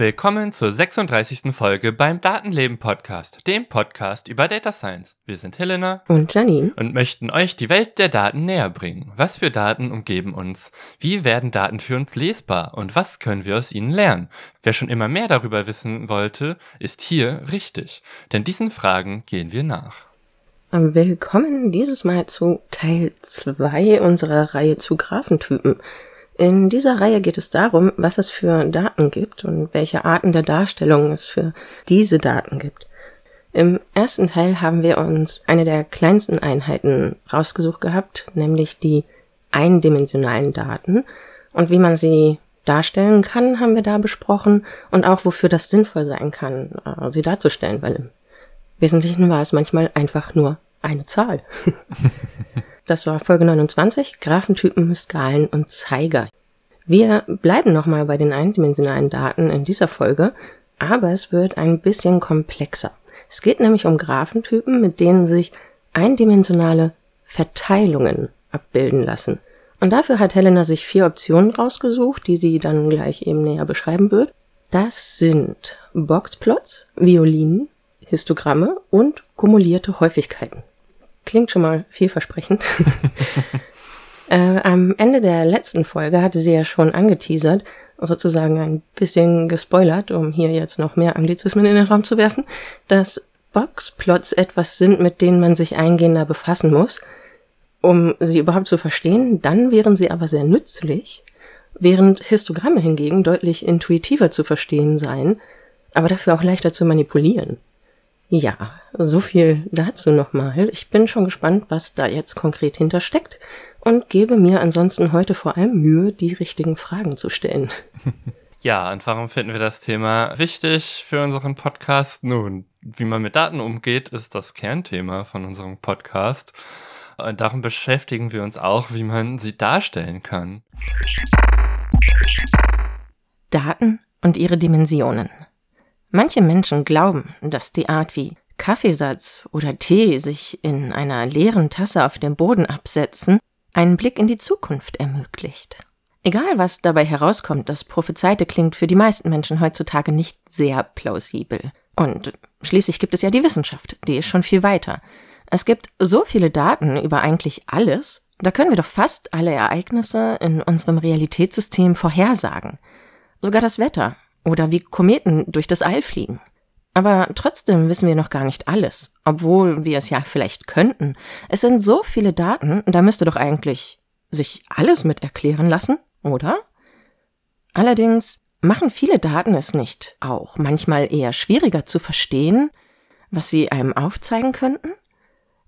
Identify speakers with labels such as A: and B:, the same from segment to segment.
A: Willkommen zur 36. Folge beim Datenleben Podcast, dem Podcast über Data Science. Wir sind Helena
B: und Janine
A: und möchten euch die Welt der Daten näher bringen. Was für Daten umgeben uns? Wie werden Daten für uns lesbar? Und was können wir aus ihnen lernen? Wer schon immer mehr darüber wissen wollte, ist hier richtig. Denn diesen Fragen gehen wir nach.
B: Willkommen dieses Mal zu Teil 2 unserer Reihe zu Graphentypen. In dieser Reihe geht es darum, was es für Daten gibt und welche Arten der Darstellung es für diese Daten gibt. Im ersten Teil haben wir uns eine der kleinsten Einheiten rausgesucht gehabt, nämlich die eindimensionalen Daten. Und wie man sie darstellen kann, haben wir da besprochen und auch wofür das sinnvoll sein kann, äh, sie darzustellen, weil im Wesentlichen war es manchmal einfach nur eine Zahl. Das war Folge 29, Graphentypen, Skalen und Zeiger. Wir bleiben nochmal bei den eindimensionalen Daten in dieser Folge, aber es wird ein bisschen komplexer. Es geht nämlich um Graphentypen, mit denen sich eindimensionale Verteilungen abbilden lassen. Und dafür hat Helena sich vier Optionen rausgesucht, die sie dann gleich eben näher beschreiben wird. Das sind Boxplots, Violinen, Histogramme und kumulierte Häufigkeiten. Klingt schon mal vielversprechend. äh, am Ende der letzten Folge hatte sie ja schon angeteasert, sozusagen ein bisschen gespoilert, um hier jetzt noch mehr Anglizismen in den Raum zu werfen, dass Boxplots etwas sind, mit denen man sich eingehender befassen muss, um sie überhaupt zu verstehen. Dann wären sie aber sehr nützlich, während Histogramme hingegen deutlich intuitiver zu verstehen seien, aber dafür auch leichter zu manipulieren. Ja, so viel dazu nochmal. Ich bin schon gespannt, was da jetzt konkret hintersteckt und gebe mir ansonsten heute vor allem Mühe, die richtigen Fragen zu stellen.
A: Ja, und warum finden wir das Thema wichtig für unseren Podcast? Nun, wie man mit Daten umgeht, ist das Kernthema von unserem Podcast. Und darum beschäftigen wir uns auch, wie man sie darstellen kann.
B: Daten und ihre Dimensionen. Manche Menschen glauben, dass die Art wie Kaffeesatz oder Tee sich in einer leeren Tasse auf dem Boden absetzen, einen Blick in die Zukunft ermöglicht. Egal was dabei herauskommt, das Prophezeite klingt für die meisten Menschen heutzutage nicht sehr plausibel. Und schließlich gibt es ja die Wissenschaft, die ist schon viel weiter. Es gibt so viele Daten über eigentlich alles, da können wir doch fast alle Ereignisse in unserem Realitätssystem vorhersagen. Sogar das Wetter oder wie Kometen durch das All fliegen. Aber trotzdem wissen wir noch gar nicht alles, obwohl wir es ja vielleicht könnten. Es sind so viele Daten, da müsste doch eigentlich sich alles mit erklären lassen, oder? Allerdings machen viele Daten es nicht auch manchmal eher schwieriger zu verstehen, was sie einem aufzeigen könnten?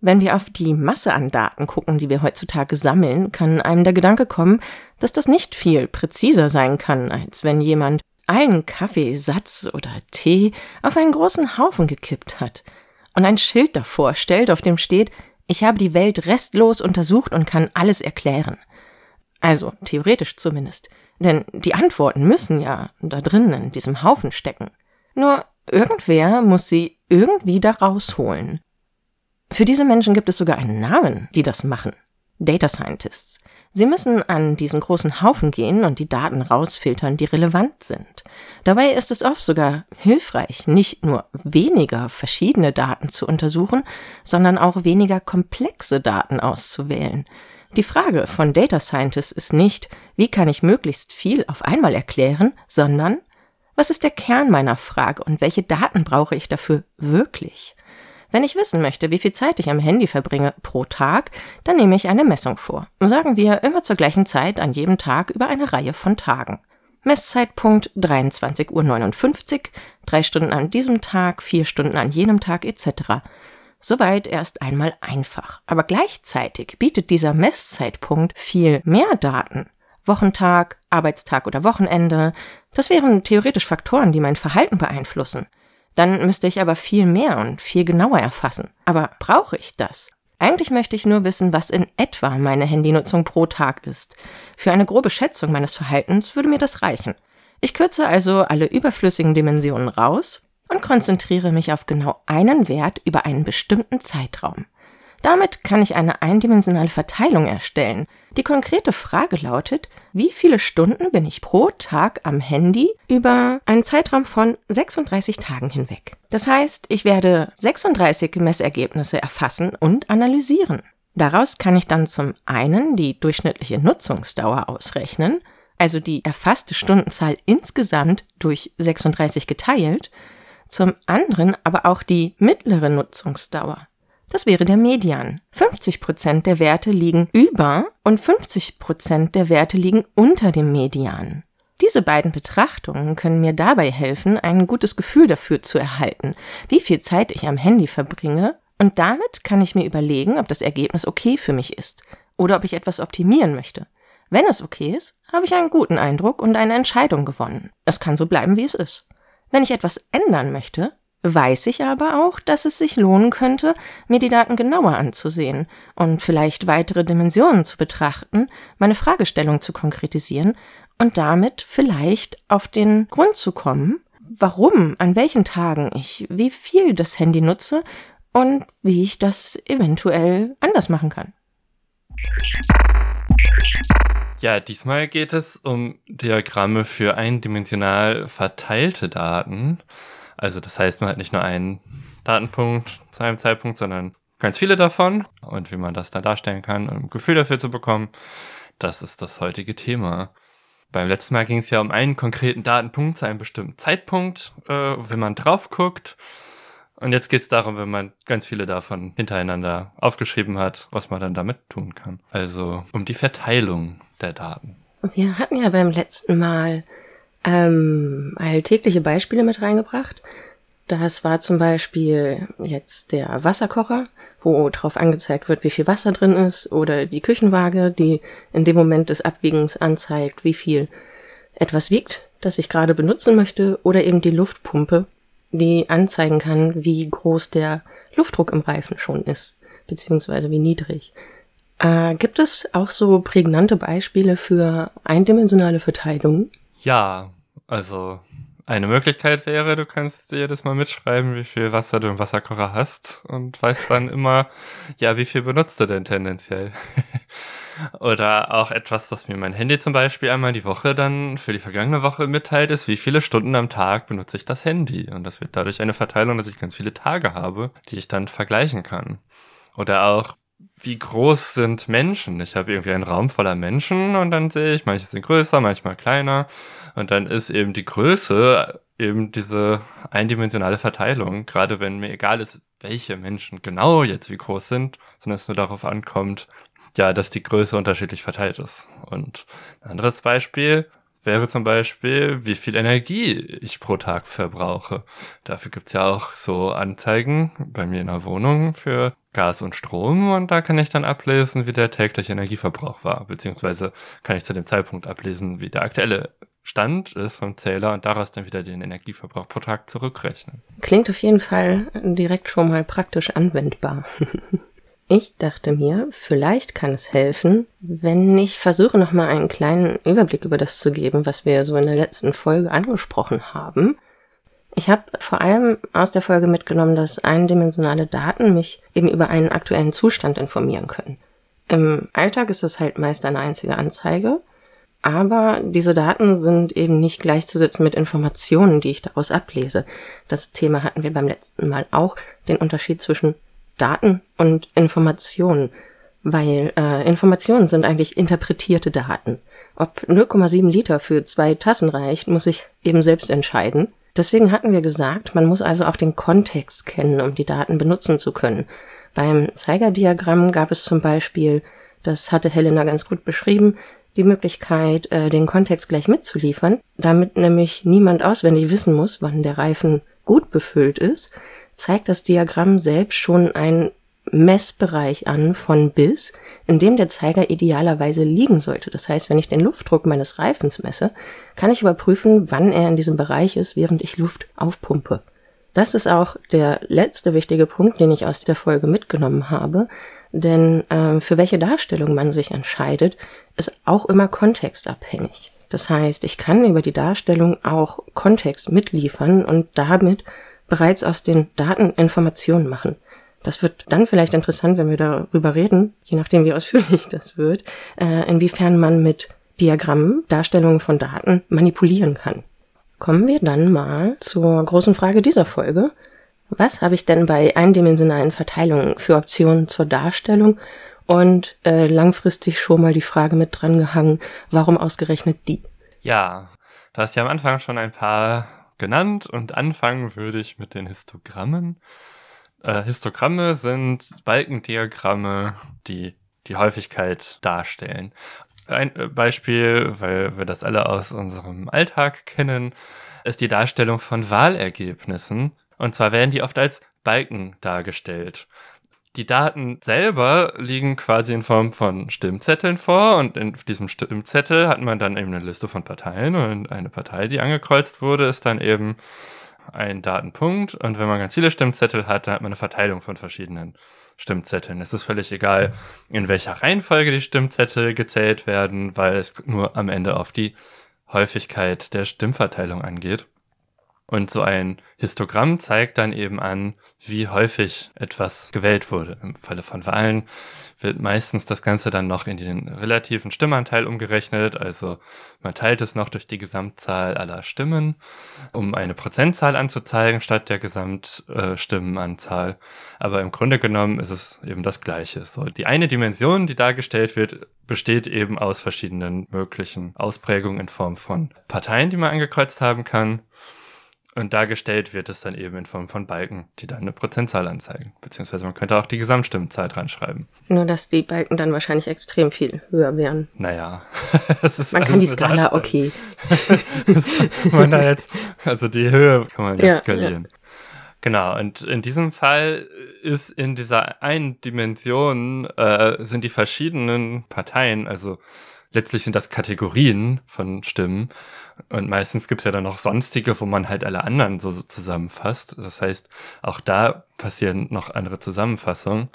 B: Wenn wir auf die Masse an Daten gucken, die wir heutzutage sammeln, kann einem der Gedanke kommen, dass das nicht viel präziser sein kann, als wenn jemand allen Kaffee, Satz oder Tee auf einen großen Haufen gekippt hat und ein Schild davor stellt, auf dem steht, ich habe die Welt restlos untersucht und kann alles erklären. Also, theoretisch zumindest. Denn die Antworten müssen ja da drinnen in diesem Haufen stecken. Nur irgendwer muss sie irgendwie da rausholen. Für diese Menschen gibt es sogar einen Namen, die das machen. Data Scientists. Sie müssen an diesen großen Haufen gehen und die Daten rausfiltern, die relevant sind. Dabei ist es oft sogar hilfreich, nicht nur weniger verschiedene Daten zu untersuchen, sondern auch weniger komplexe Daten auszuwählen. Die Frage von Data Scientists ist nicht, wie kann ich möglichst viel auf einmal erklären, sondern was ist der Kern meiner Frage und welche Daten brauche ich dafür wirklich? Wenn ich wissen möchte, wie viel Zeit ich am Handy verbringe pro Tag, dann nehme ich eine Messung vor. Sagen wir immer zur gleichen Zeit an jedem Tag über eine Reihe von Tagen. Messzeitpunkt 23.59 Uhr, drei Stunden an diesem Tag, vier Stunden an jenem Tag etc. Soweit erst einmal einfach. Aber gleichzeitig bietet dieser Messzeitpunkt viel mehr Daten. Wochentag, Arbeitstag oder Wochenende. Das wären theoretisch Faktoren, die mein Verhalten beeinflussen. Dann müsste ich aber viel mehr und viel genauer erfassen. Aber brauche ich das? Eigentlich möchte ich nur wissen, was in etwa meine Handynutzung pro Tag ist. Für eine grobe Schätzung meines Verhaltens würde mir das reichen. Ich kürze also alle überflüssigen Dimensionen raus und konzentriere mich auf genau einen Wert über einen bestimmten Zeitraum. Damit kann ich eine eindimensionale Verteilung erstellen. Die konkrete Frage lautet, wie viele Stunden bin ich pro Tag am Handy über einen Zeitraum von 36 Tagen hinweg? Das heißt, ich werde 36 Messergebnisse erfassen und analysieren. Daraus kann ich dann zum einen die durchschnittliche Nutzungsdauer ausrechnen, also die erfasste Stundenzahl insgesamt durch 36 geteilt, zum anderen aber auch die mittlere Nutzungsdauer. Das wäre der Median. 50 Prozent der Werte liegen über und 50 Prozent der Werte liegen unter dem Median. Diese beiden Betrachtungen können mir dabei helfen, ein gutes Gefühl dafür zu erhalten, wie viel Zeit ich am Handy verbringe, und damit kann ich mir überlegen, ob das Ergebnis okay für mich ist oder ob ich etwas optimieren möchte. Wenn es okay ist, habe ich einen guten Eindruck und eine Entscheidung gewonnen. Es kann so bleiben, wie es ist. Wenn ich etwas ändern möchte, weiß ich aber auch, dass es sich lohnen könnte, mir die Daten genauer anzusehen und vielleicht weitere Dimensionen zu betrachten, meine Fragestellung zu konkretisieren und damit vielleicht auf den Grund zu kommen, warum, an welchen Tagen ich wie viel das Handy nutze und wie ich das eventuell anders machen kann.
A: Ja, diesmal geht es um Diagramme für eindimensional verteilte Daten. Also das heißt, man hat nicht nur einen Datenpunkt zu einem Zeitpunkt, sondern ganz viele davon. Und wie man das dann darstellen kann, um ein Gefühl dafür zu bekommen, das ist das heutige Thema. Beim letzten Mal ging es ja um einen konkreten Datenpunkt zu einem bestimmten Zeitpunkt, äh, wenn man drauf guckt. Und jetzt geht es darum, wenn man ganz viele davon hintereinander aufgeschrieben hat, was man dann damit tun kann. Also um die Verteilung der Daten.
B: Wir hatten ja beim letzten Mal ähm, alltägliche Beispiele mit reingebracht. Das war zum Beispiel jetzt der Wasserkocher, wo drauf angezeigt wird, wie viel Wasser drin ist, oder die Küchenwaage, die in dem Moment des Abwiegens anzeigt, wie viel etwas wiegt, das ich gerade benutzen möchte, oder eben die Luftpumpe, die anzeigen kann, wie groß der Luftdruck im Reifen schon ist, beziehungsweise wie niedrig. Äh, gibt es auch so prägnante Beispiele für eindimensionale Verteilung?
A: Ja, also eine Möglichkeit wäre, du kannst jedes Mal mitschreiben, wie viel Wasser du im Wasserkocher hast und weißt dann immer, ja, wie viel benutzt du denn tendenziell? Oder auch etwas, was mir mein Handy zum Beispiel einmal die Woche dann für die vergangene Woche mitteilt, ist, wie viele Stunden am Tag benutze ich das Handy. Und das wird dadurch eine Verteilung, dass ich ganz viele Tage habe, die ich dann vergleichen kann. Oder auch, wie groß sind Menschen? Ich habe irgendwie einen Raum voller Menschen und dann sehe ich, manche sind größer, manchmal kleiner. Und dann ist eben die Größe eben diese eindimensionale Verteilung, gerade wenn mir egal ist, welche Menschen genau jetzt wie groß sind, sondern es nur darauf ankommt, ja, dass die Größe unterschiedlich verteilt ist. Und ein anderes Beispiel, wäre zum Beispiel, wie viel Energie ich pro Tag verbrauche. Dafür gibt's ja auch so Anzeigen bei mir in der Wohnung für Gas und Strom und da kann ich dann ablesen, wie der tägliche Energieverbrauch war, beziehungsweise kann ich zu dem Zeitpunkt ablesen, wie der aktuelle Stand ist vom Zähler und daraus dann wieder den Energieverbrauch pro Tag zurückrechnen.
B: Klingt auf jeden Fall direkt schon mal praktisch anwendbar. Ich dachte mir, vielleicht kann es helfen, wenn ich versuche nochmal einen kleinen Überblick über das zu geben, was wir so in der letzten Folge angesprochen haben. Ich habe vor allem aus der Folge mitgenommen, dass eindimensionale Daten mich eben über einen aktuellen Zustand informieren können. Im Alltag ist es halt meist eine einzige Anzeige, aber diese Daten sind eben nicht gleichzusetzen mit Informationen, die ich daraus ablese. Das Thema hatten wir beim letzten Mal auch, den Unterschied zwischen Daten und Informationen, weil äh, Informationen sind eigentlich interpretierte Daten. Ob 0,7 Liter für zwei Tassen reicht, muss ich eben selbst entscheiden. Deswegen hatten wir gesagt, man muss also auch den Kontext kennen, um die Daten benutzen zu können. Beim Zeigerdiagramm gab es zum Beispiel, das hatte Helena ganz gut beschrieben, die Möglichkeit, äh, den Kontext gleich mitzuliefern, damit nämlich niemand auswendig wissen muss, wann der Reifen gut befüllt ist, zeigt das Diagramm selbst schon einen Messbereich an von bis, in dem der Zeiger idealerweise liegen sollte. Das heißt, wenn ich den Luftdruck meines Reifens messe, kann ich überprüfen, wann er in diesem Bereich ist, während ich Luft aufpumpe. Das ist auch der letzte wichtige Punkt, den ich aus der Folge mitgenommen habe. Denn äh, für welche Darstellung man sich entscheidet, ist auch immer kontextabhängig. Das heißt, ich kann über die Darstellung auch Kontext mitliefern und damit bereits aus den Daten Informationen machen. Das wird dann vielleicht interessant, wenn wir darüber reden, je nachdem wie ausführlich das wird, äh, inwiefern man mit Diagrammen, Darstellungen von Daten manipulieren kann. Kommen wir dann mal zur großen Frage dieser Folge. Was habe ich denn bei eindimensionalen Verteilungen für Optionen zur Darstellung und äh, langfristig schon mal die Frage mit drangehangen, warum ausgerechnet die?
A: Ja, du hast ja am Anfang schon ein paar genannt und anfangen würde ich mit den Histogrammen. Äh, Histogramme sind Balkendiagramme, die die Häufigkeit darstellen. Ein äh, Beispiel, weil wir das alle aus unserem Alltag kennen, ist die Darstellung von Wahlergebnissen. Und zwar werden die oft als Balken dargestellt. Die Daten selber liegen quasi in Form von Stimmzetteln vor und in diesem Stimmzettel hat man dann eben eine Liste von Parteien und eine Partei, die angekreuzt wurde, ist dann eben ein Datenpunkt und wenn man ganz viele Stimmzettel hat, dann hat man eine Verteilung von verschiedenen Stimmzetteln. Es ist völlig egal, in welcher Reihenfolge die Stimmzettel gezählt werden, weil es nur am Ende auf die Häufigkeit der Stimmverteilung angeht. Und so ein Histogramm zeigt dann eben an, wie häufig etwas gewählt wurde. Im Falle von Wahlen wird meistens das Ganze dann noch in den relativen Stimmanteil umgerechnet. Also man teilt es noch durch die Gesamtzahl aller Stimmen, um eine Prozentzahl anzuzeigen statt der Gesamtstimmenanzahl. Aber im Grunde genommen ist es eben das Gleiche. So, die eine Dimension, die dargestellt wird, besteht eben aus verschiedenen möglichen Ausprägungen in Form von Parteien, die man angekreuzt haben kann. Und dargestellt wird es dann eben in Form von Balken, die dann eine Prozentzahl anzeigen. Beziehungsweise man könnte auch die Gesamtstimmzahl dran schreiben.
B: Nur, dass die Balken dann wahrscheinlich extrem viel höher wären.
A: Naja.
B: man kann die Skala, okay.
A: man da jetzt, also die Höhe kann man jetzt ja, skalieren. Ja. Genau, und in diesem Fall ist in dieser einen Dimension, äh, sind die verschiedenen Parteien, also letztlich sind das Kategorien von Stimmen. Und meistens gibt's ja dann noch sonstige, wo man halt alle anderen so, so zusammenfasst. Das heißt, auch da passieren noch andere Zusammenfassungen.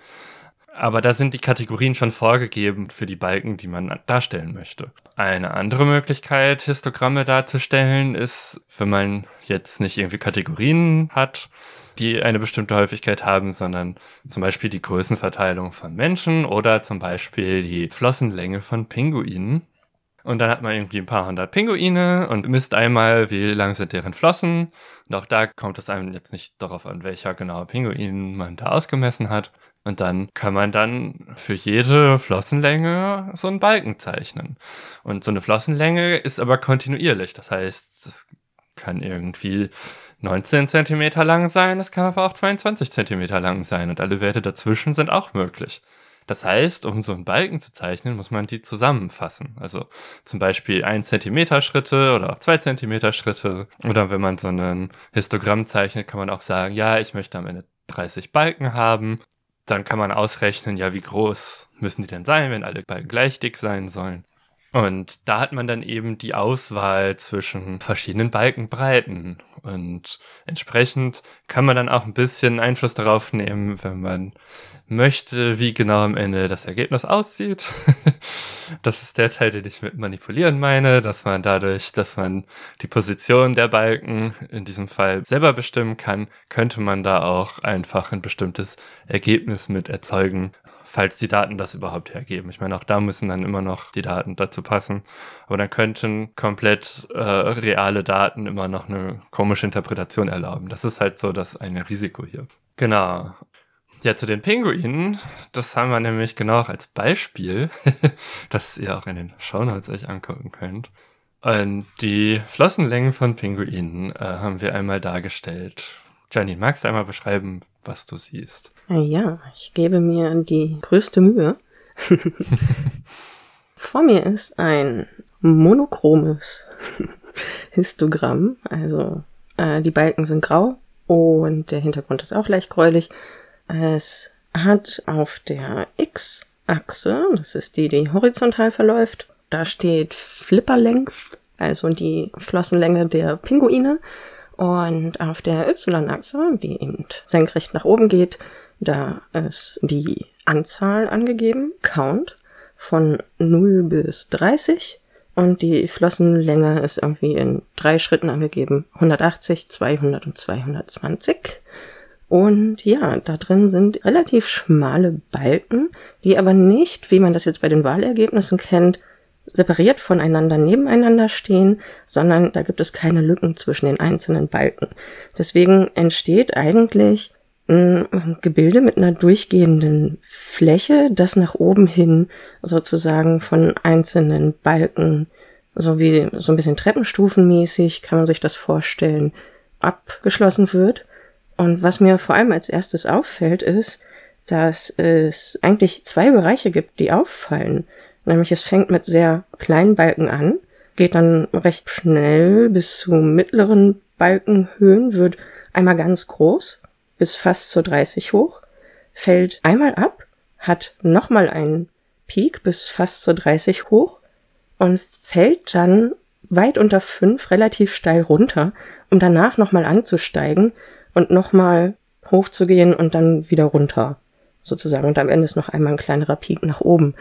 A: Aber da sind die Kategorien schon vorgegeben für die Balken, die man darstellen möchte. Eine andere Möglichkeit, Histogramme darzustellen, ist, wenn man jetzt nicht irgendwie Kategorien hat, die eine bestimmte Häufigkeit haben, sondern zum Beispiel die Größenverteilung von Menschen oder zum Beispiel die Flossenlänge von Pinguinen. Und dann hat man irgendwie ein paar hundert Pinguine und misst einmal, wie lang sind deren Flossen. Und auch da kommt es einem jetzt nicht darauf an, welcher genaue Pinguin man da ausgemessen hat. Und dann kann man dann für jede Flossenlänge so einen Balken zeichnen. Und so eine Flossenlänge ist aber kontinuierlich. Das heißt, das kann irgendwie 19 Zentimeter lang sein, es kann aber auch 22 Zentimeter lang sein und alle Werte dazwischen sind auch möglich. Das heißt, um so einen Balken zu zeichnen, muss man die zusammenfassen. Also zum Beispiel 1 Zentimeter Schritte oder auch 2 Zentimeter Schritte. Oder wenn man so ein Histogramm zeichnet, kann man auch sagen, ja, ich möchte am Ende 30 Balken haben. Dann kann man ausrechnen, ja, wie groß müssen die denn sein, wenn alle Balken gleich dick sein sollen. Und da hat man dann eben die Auswahl zwischen verschiedenen Balkenbreiten. Und entsprechend kann man dann auch ein bisschen Einfluss darauf nehmen, wenn man möchte, wie genau am Ende das Ergebnis aussieht. das ist der Teil, den ich mit manipulieren meine, dass man dadurch, dass man die Position der Balken in diesem Fall selber bestimmen kann, könnte man da auch einfach ein bestimmtes Ergebnis mit erzeugen, falls die Daten das überhaupt hergeben. Ich meine, auch da müssen dann immer noch die Daten dazu passen. Aber dann könnten komplett äh, reale Daten immer noch eine komische Interpretation erlauben. Das ist halt so das eine Risiko hier. Genau. Ja, zu den Pinguinen, das haben wir nämlich genau als Beispiel, das ihr auch in den Shownotes euch angucken könnt. Und die Flossenlängen von Pinguinen äh, haben wir einmal dargestellt. Janine, magst du einmal beschreiben, was du siehst?
B: Ja, ich gebe mir die größte Mühe. Vor mir ist ein monochromes Histogramm. Also äh, die Balken sind grau und der Hintergrund ist auch leicht gräulich. Es hat auf der X-Achse, das ist die, die horizontal verläuft, da steht Flipper Length, also die Flossenlänge der Pinguine. Und auf der Y-Achse, die eben senkrecht nach oben geht, da ist die Anzahl angegeben, Count, von 0 bis 30. Und die Flossenlänge ist irgendwie in drei Schritten angegeben. 180, 200 und 220. Und ja, da drin sind relativ schmale Balken, die aber nicht, wie man das jetzt bei den Wahlergebnissen kennt, separiert voneinander nebeneinander stehen, sondern da gibt es keine Lücken zwischen den einzelnen Balken. Deswegen entsteht eigentlich ein Gebilde mit einer durchgehenden Fläche, das nach oben hin sozusagen von einzelnen Balken, so wie so ein bisschen treppenstufenmäßig kann man sich das vorstellen, abgeschlossen wird. Und was mir vor allem als erstes auffällt, ist, dass es eigentlich zwei Bereiche gibt, die auffallen. Nämlich es fängt mit sehr kleinen Balken an, geht dann recht schnell bis zu mittleren Balkenhöhen, wird einmal ganz groß, bis fast zu 30 hoch, fällt einmal ab, hat nochmal einen Peak bis fast zu 30 hoch und fällt dann weit unter 5 relativ steil runter, um danach nochmal anzusteigen und nochmal hochzugehen und dann wieder runter, sozusagen. Und am Ende ist noch einmal ein kleinerer Peak nach oben.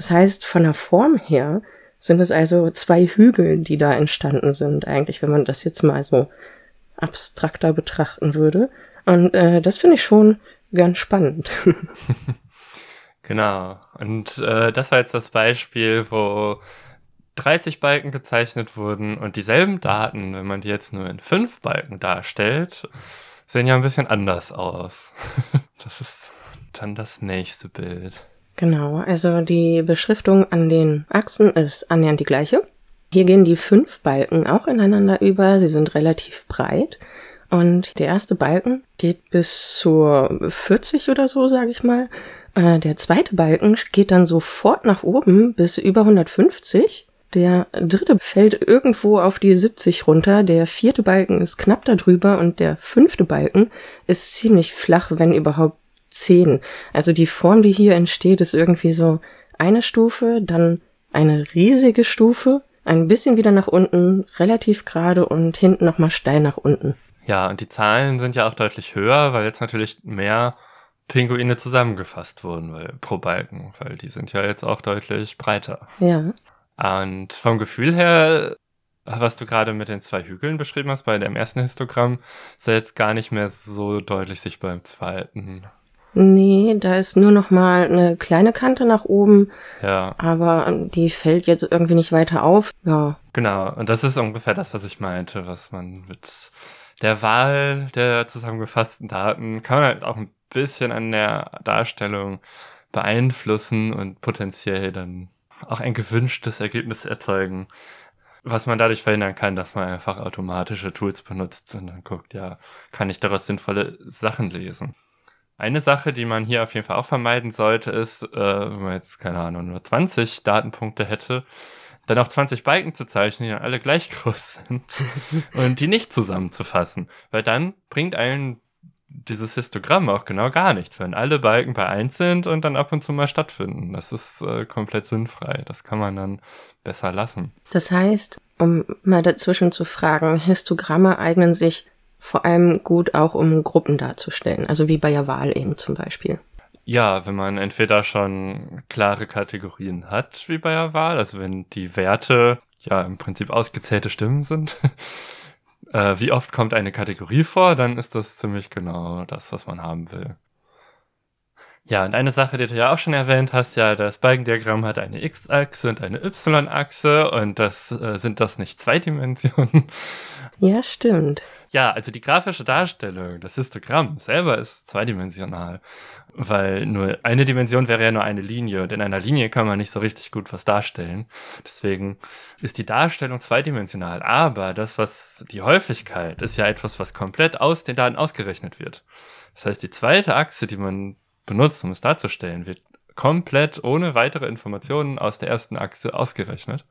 B: Das heißt, von der Form her sind es also zwei Hügel, die da entstanden sind, eigentlich, wenn man das jetzt mal so abstrakter betrachten würde. Und äh, das finde ich schon ganz spannend.
A: genau. Und äh, das war jetzt das Beispiel, wo 30 Balken gezeichnet wurden und dieselben Daten, wenn man die jetzt nur in fünf Balken darstellt, sehen ja ein bisschen anders aus. das ist dann das nächste Bild.
B: Genau, also die Beschriftung an den Achsen ist annähernd die gleiche. Hier gehen die fünf Balken auch ineinander über. Sie sind relativ breit. Und der erste Balken geht bis zur 40 oder so, sage ich mal. Äh, der zweite Balken geht dann sofort nach oben bis über 150. Der dritte fällt irgendwo auf die 70 runter. Der vierte Balken ist knapp darüber und der fünfte Balken ist ziemlich flach, wenn überhaupt 10. Also die Form, die hier entsteht, ist irgendwie so eine Stufe, dann eine riesige Stufe, ein bisschen wieder nach unten, relativ gerade und hinten nochmal steil nach unten.
A: Ja, und die Zahlen sind ja auch deutlich höher, weil jetzt natürlich mehr Pinguine zusammengefasst wurden weil, pro Balken, weil die sind ja jetzt auch deutlich breiter.
B: Ja.
A: Und vom Gefühl her, was du gerade mit den zwei Hügeln beschrieben hast, bei dem ersten Histogramm, ist ja jetzt gar nicht mehr so deutlich sichtbar im zweiten.
B: Nee, da ist nur noch mal eine kleine Kante nach oben.
A: Ja.
B: Aber die fällt jetzt irgendwie nicht weiter auf. Ja.
A: Genau. Und das ist ungefähr das, was ich meinte, was man mit der Wahl der zusammengefassten Daten kann man halt auch ein bisschen an der Darstellung beeinflussen und potenziell dann auch ein gewünschtes Ergebnis erzeugen. Was man dadurch verhindern kann, dass man einfach automatische Tools benutzt und dann guckt, ja, kann ich daraus sinnvolle Sachen lesen. Eine Sache, die man hier auf jeden Fall auch vermeiden sollte, ist, äh, wenn man jetzt, keine Ahnung, nur 20 Datenpunkte hätte, dann auch 20 Balken zu zeichnen, die dann alle gleich groß sind und die nicht zusammenzufassen. Weil dann bringt einen dieses Histogramm auch genau gar nichts, wenn alle Balken bei 1 sind und dann ab und zu mal stattfinden. Das ist äh, komplett sinnfrei. Das kann man dann besser lassen.
B: Das heißt, um mal dazwischen zu fragen, Histogramme eignen sich vor allem gut auch, um Gruppen darzustellen, also wie bei der Wahl eben zum Beispiel.
A: Ja, wenn man entweder schon klare Kategorien hat, wie bei der Wahl, also wenn die Werte ja im Prinzip ausgezählte Stimmen sind, äh, wie oft kommt eine Kategorie vor, dann ist das ziemlich genau das, was man haben will. Ja, und eine Sache, die du ja auch schon erwähnt hast, ja, das Balkendiagramm hat eine X-Achse und eine Y-Achse und das äh, sind das nicht zwei Dimensionen.
B: Ja, stimmt.
A: Ja, also die grafische Darstellung, das Histogramm selber ist zweidimensional, weil nur eine Dimension wäre ja nur eine Linie und in einer Linie kann man nicht so richtig gut was darstellen. Deswegen ist die Darstellung zweidimensional, aber das, was die Häufigkeit, ist ja etwas, was komplett aus den Daten ausgerechnet wird. Das heißt, die zweite Achse, die man benutzt, um es darzustellen, wird komplett ohne weitere Informationen aus der ersten Achse ausgerechnet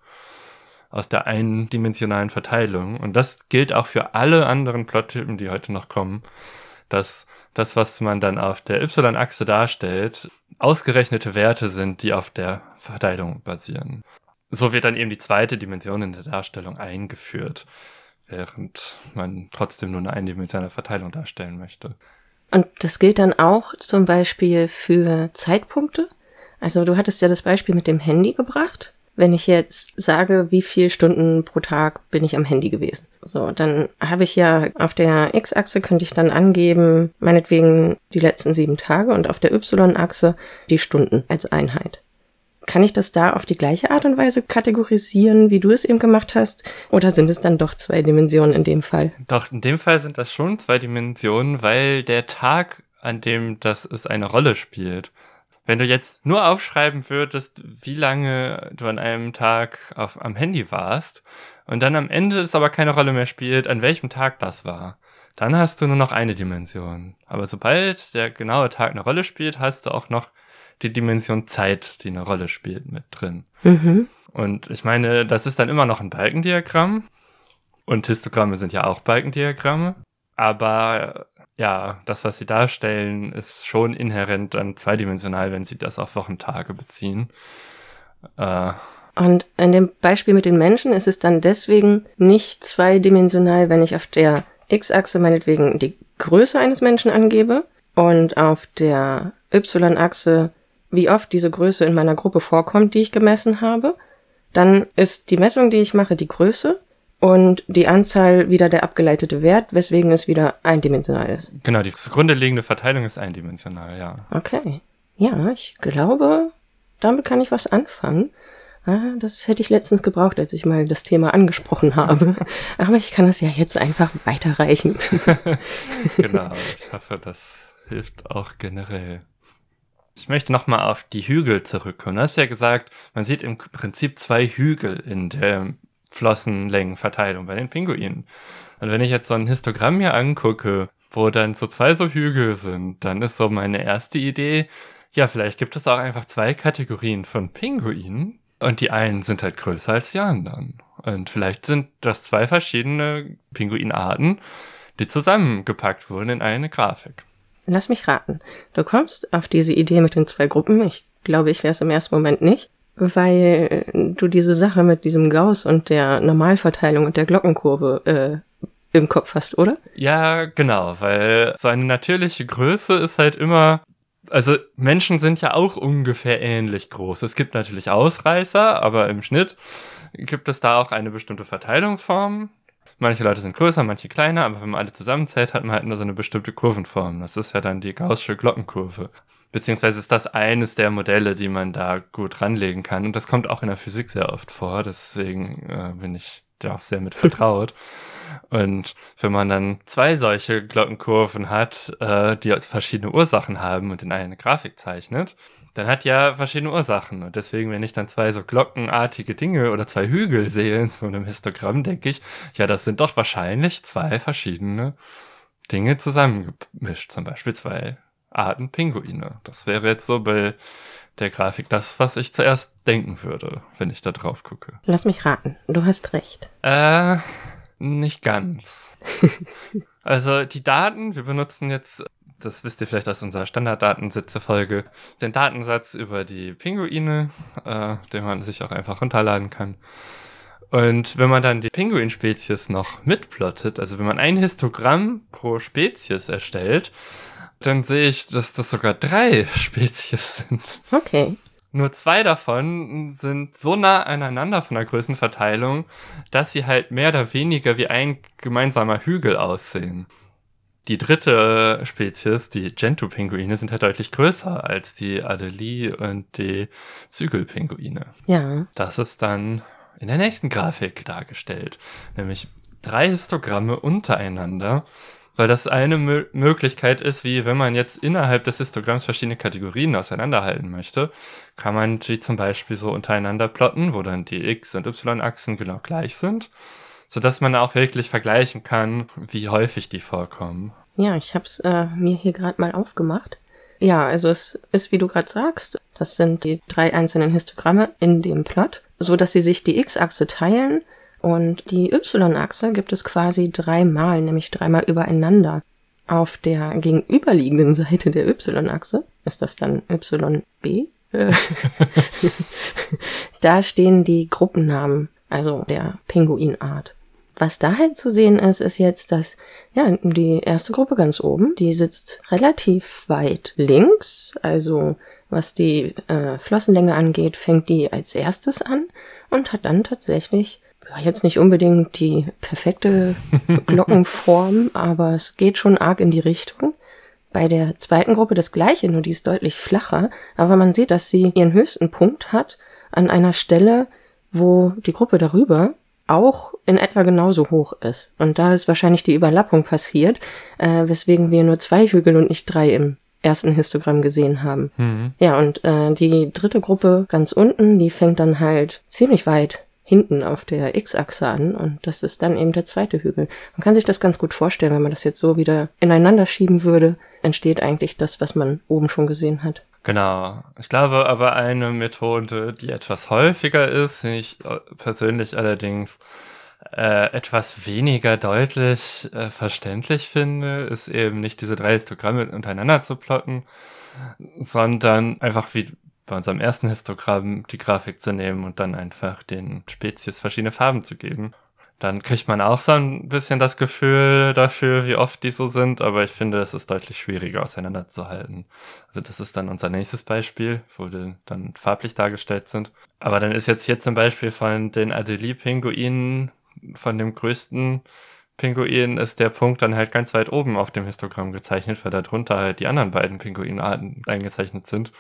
A: aus der eindimensionalen Verteilung. Und das gilt auch für alle anderen Plottypen, die heute noch kommen, dass das, was man dann auf der Y-Achse darstellt, ausgerechnete Werte sind, die auf der Verteilung basieren. So wird dann eben die zweite Dimension in der Darstellung eingeführt, während man trotzdem nur eine eindimensionale Verteilung darstellen möchte.
B: Und das gilt dann auch zum Beispiel für Zeitpunkte. Also du hattest ja das Beispiel mit dem Handy gebracht. Wenn ich jetzt sage, wie viele Stunden pro Tag bin ich am Handy gewesen, so, dann habe ich ja auf der X-Achse könnte ich dann angeben, meinetwegen die letzten sieben Tage und auf der Y-Achse die Stunden als Einheit. Kann ich das da auf die gleiche Art und Weise kategorisieren, wie du es eben gemacht hast? Oder sind es dann doch zwei Dimensionen in dem Fall?
A: Doch, in dem Fall sind das schon zwei Dimensionen, weil der Tag, an dem das es eine Rolle spielt. Wenn du jetzt nur aufschreiben würdest, wie lange du an einem Tag auf, am Handy warst und dann am Ende es aber keine Rolle mehr spielt, an welchem Tag das war, dann hast du nur noch eine Dimension. Aber sobald der genaue Tag eine Rolle spielt, hast du auch noch die Dimension Zeit, die eine Rolle spielt, mit drin. Mhm. Und ich meine, das ist dann immer noch ein Balkendiagramm. Und Histogramme sind ja auch Balkendiagramme. Aber ja, das, was sie darstellen, ist schon inhärent dann zweidimensional, wenn sie das auf Wochentage beziehen.
B: Äh, und in dem Beispiel mit den Menschen ist es dann deswegen nicht zweidimensional, wenn ich auf der x-Achse meinetwegen die Größe eines Menschen angebe und auf der y-Achse, wie oft diese Größe in meiner Gruppe vorkommt, die ich gemessen habe. Dann ist die Messung, die ich mache, die Größe und die Anzahl wieder der abgeleitete Wert, weswegen es wieder eindimensional ist.
A: Genau, die zugrunde liegende Verteilung ist eindimensional, ja.
B: Okay. Ja, ich glaube, damit kann ich was anfangen. Ah, das hätte ich letztens gebraucht, als ich mal das Thema angesprochen habe. Aber ich kann es ja jetzt einfach weiterreichen.
A: genau, ich hoffe, das hilft auch generell. Ich möchte nochmal auf die Hügel zurückkommen. Du hast ja gesagt, man sieht im Prinzip zwei Hügel in der Flossenlängenverteilung bei den Pinguinen. Und wenn ich jetzt so ein Histogramm mir angucke, wo dann so zwei so Hügel sind, dann ist so meine erste Idee, ja, vielleicht gibt es auch einfach zwei Kategorien von Pinguinen und die einen sind halt größer als die anderen. Und vielleicht sind das zwei verschiedene Pinguinarten, die zusammengepackt wurden in eine Grafik.
B: Lass mich raten. Du kommst auf diese Idee mit den zwei Gruppen. Ich glaube, ich wäre es im ersten Moment nicht weil du diese Sache mit diesem Gauss und der Normalverteilung und der Glockenkurve äh, im Kopf hast, oder?
A: Ja, genau, weil so eine natürliche Größe ist halt immer, also Menschen sind ja auch ungefähr ähnlich groß. Es gibt natürlich Ausreißer, aber im Schnitt gibt es da auch eine bestimmte Verteilungsform. Manche Leute sind größer, manche kleiner, aber wenn man alle zusammenzählt, hat man halt nur so eine bestimmte Kurvenform. Das ist ja dann die gaußsche Glockenkurve. Beziehungsweise ist das eines der Modelle, die man da gut ranlegen kann. Und das kommt auch in der Physik sehr oft vor. Deswegen äh, bin ich da auch sehr mit vertraut. Und wenn man dann zwei solche Glockenkurven hat, äh, die verschiedene Ursachen haben und in eine Grafik zeichnet, dann hat ja verschiedene Ursachen. Und deswegen, wenn ich dann zwei so glockenartige Dinge oder zwei Hügel sehe in so einem Histogramm, denke ich, ja, das sind doch wahrscheinlich zwei verschiedene Dinge zusammengemischt. Zum Beispiel zwei Arten Pinguine. Das wäre jetzt so bei der Grafik das, was ich zuerst denken würde, wenn ich da drauf gucke.
B: Lass mich raten, du hast recht.
A: Äh, nicht ganz. also die Daten, wir benutzen jetzt, das wisst ihr vielleicht aus unserer Standarddatensätze-Folge, den Datensatz über die Pinguine, äh, den man sich auch einfach runterladen kann. Und wenn man dann die Pinguinspezies noch mitplottet, also wenn man ein Histogramm pro Spezies erstellt, dann sehe ich, dass das sogar drei Spezies sind.
B: Okay.
A: Nur zwei davon sind so nah aneinander von der Größenverteilung, dass sie halt mehr oder weniger wie ein gemeinsamer Hügel aussehen. Die dritte Spezies, die Gentoo-Pinguine, sind halt deutlich größer als die Adelie und die Zügelpinguine.
B: Ja.
A: Das ist dann in der nächsten Grafik dargestellt. Nämlich drei Histogramme untereinander weil das eine Mö Möglichkeit ist, wie wenn man jetzt innerhalb des Histogramms verschiedene Kategorien auseinanderhalten möchte, kann man die zum Beispiel so untereinander plotten, wo dann die X- und Y-Achsen genau gleich sind, sodass man auch wirklich vergleichen kann, wie häufig die vorkommen.
B: Ja, ich habe es äh, mir hier gerade mal aufgemacht. Ja, also es ist, wie du gerade sagst, das sind die drei einzelnen Histogramme in dem Plot, so dass sie sich die X-Achse teilen und die Y-Achse gibt es quasi dreimal, nämlich dreimal übereinander. Auf der gegenüberliegenden Seite der Y-Achse ist das dann YB. da stehen die Gruppennamen, also der Pinguinart. Was da halt zu sehen ist, ist jetzt, dass ja die erste Gruppe ganz oben, die sitzt relativ weit links, also was die äh, Flossenlänge angeht, fängt die als erstes an und hat dann tatsächlich jetzt nicht unbedingt die perfekte Glockenform, aber es geht schon arg in die Richtung. Bei der zweiten Gruppe das gleiche, nur die ist deutlich flacher, aber man sieht, dass sie ihren höchsten Punkt hat an einer Stelle, wo die Gruppe darüber auch in etwa genauso hoch ist. Und da ist wahrscheinlich die Überlappung passiert, äh, weswegen wir nur zwei Hügel und nicht drei im ersten Histogramm gesehen haben. Mhm. Ja, und äh, die dritte Gruppe ganz unten, die fängt dann halt ziemlich weit hinten auf der X-Achse an und das ist dann eben der zweite Hügel. Man kann sich das ganz gut vorstellen, wenn man das jetzt so wieder ineinander schieben würde, entsteht eigentlich das, was man oben schon gesehen hat.
A: Genau. Ich glaube aber eine Methode, die etwas häufiger ist, ich äh, persönlich allerdings äh, etwas weniger deutlich äh, verständlich finde, ist eben nicht diese drei Histogramme untereinander zu plotten, sondern einfach wie bei unserem ersten Histogramm die Grafik zu nehmen und dann einfach den Spezies verschiedene Farben zu geben. Dann kriegt man auch so ein bisschen das Gefühl dafür, wie oft die so sind, aber ich finde, es ist deutlich schwieriger auseinanderzuhalten. Also das ist dann unser nächstes Beispiel, wo die dann farblich dargestellt sind. Aber dann ist jetzt hier zum Beispiel von den Adelie-Pinguinen, von dem größten Pinguin, ist der Punkt dann halt ganz weit oben auf dem Histogramm gezeichnet, weil darunter halt die anderen beiden Pinguinarten eingezeichnet sind.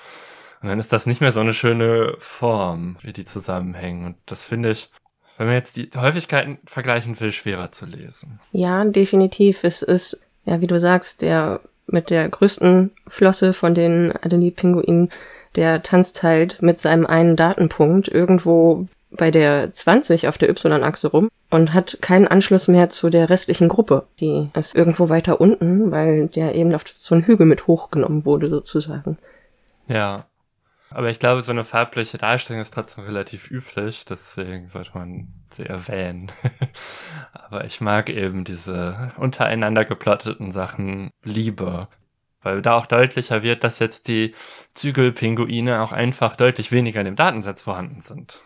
A: Und dann ist das nicht mehr so eine schöne Form, wie die zusammenhängen. Und das finde ich, wenn man jetzt die Häufigkeiten vergleichen will, schwerer zu lesen.
B: Ja, definitiv. Es ist, ja, wie du sagst, der mit der größten Flosse von den Adelie-Pinguinen, der tanzt halt mit seinem einen Datenpunkt irgendwo bei der 20 auf der Y-Achse rum und hat keinen Anschluss mehr zu der restlichen Gruppe. Die ist irgendwo weiter unten, weil der eben auf so einen Hügel mit hochgenommen wurde sozusagen.
A: Ja. Aber ich glaube, so eine farbliche Darstellung ist trotzdem relativ üblich, deswegen sollte man sie erwähnen. Aber ich mag eben diese untereinander geplotteten Sachen lieber, weil da auch deutlicher wird, dass jetzt die Zügelpinguine auch einfach deutlich weniger in dem Datensatz vorhanden sind.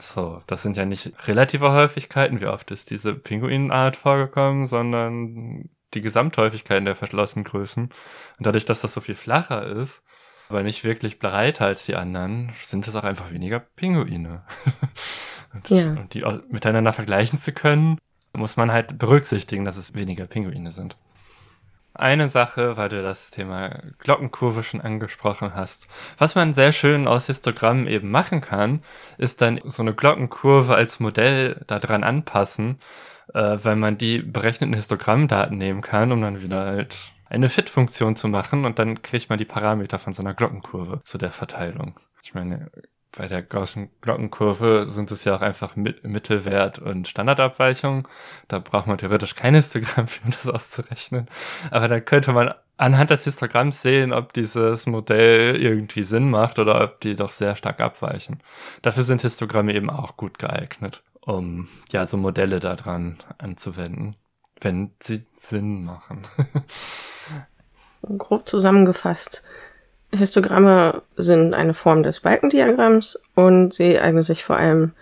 A: So, das sind ja nicht relative Häufigkeiten, wie oft ist diese Pinguinart vorgekommen, sondern die Gesamthäufigkeiten der verschlossenen Größen. Und dadurch, dass das so viel flacher ist, aber nicht wirklich breiter als die anderen, sind es auch einfach weniger Pinguine. und, ja. und die miteinander vergleichen zu können, muss man halt berücksichtigen, dass es weniger Pinguine sind. Eine Sache, weil du das Thema Glockenkurve schon angesprochen hast. Was man sehr schön aus Histogrammen eben machen kann, ist dann so eine Glockenkurve als Modell daran anpassen, äh, weil man die berechneten Histogrammdaten nehmen kann, um dann wieder halt eine Fit-Funktion zu machen und dann kriegt man die Parameter von so einer Glockenkurve zu der Verteilung. Ich meine, bei der Gaußschen Glockenkurve sind es ja auch einfach Mittelwert und Standardabweichung. Da braucht man theoretisch kein Histogramm, um das auszurechnen. Aber dann könnte man anhand des Histogramms sehen, ob dieses Modell irgendwie Sinn macht oder ob die doch sehr stark abweichen. Dafür sind Histogramme eben auch gut geeignet, um ja so Modelle daran anzuwenden, wenn sie Sinn machen.
B: Grob zusammengefasst. Histogramme sind eine Form des Balkendiagramms und sie eignen sich vor allem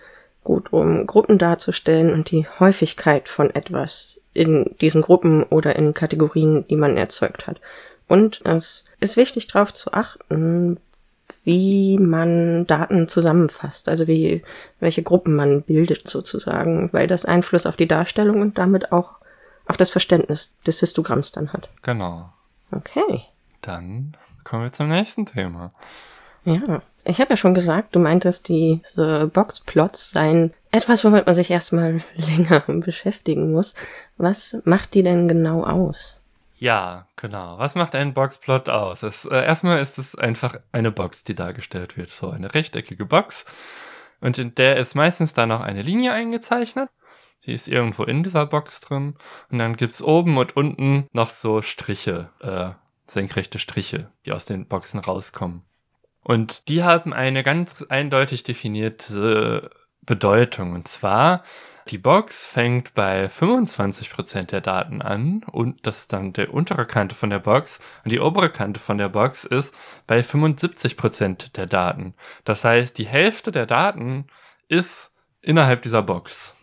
B: gut, um Gruppen darzustellen und die Häufigkeit von etwas in diesen Gruppen oder in Kategorien, die man erzeugt hat. Und es ist wichtig darauf zu achten, wie man Daten zusammenfasst, also wie, welche Gruppen man bildet sozusagen, weil das Einfluss auf die Darstellung und damit auch auf das Verständnis des Histogramms dann hat.
A: Genau.
B: Okay.
A: Dann kommen wir zum nächsten Thema.
B: Ja, ich habe ja schon gesagt, du meintest, diese Boxplots seien etwas, womit man sich erstmal länger beschäftigen muss. Was macht die denn genau aus?
A: Ja, genau. Was macht ein Boxplot aus? Es, äh, erstmal ist es einfach eine Box, die dargestellt wird. So eine rechteckige Box. Und in der ist meistens dann noch eine Linie eingezeichnet. Die ist irgendwo in dieser Box drin. Und dann gibt's oben und unten noch so Striche, äh, senkrechte Striche, die aus den Boxen rauskommen. Und die haben eine ganz eindeutig definierte Bedeutung. Und zwar, die Box fängt bei 25% der Daten an und das ist dann der untere Kante von der Box und die obere Kante von der Box ist bei 75% der Daten. Das heißt, die Hälfte der Daten ist innerhalb dieser Box.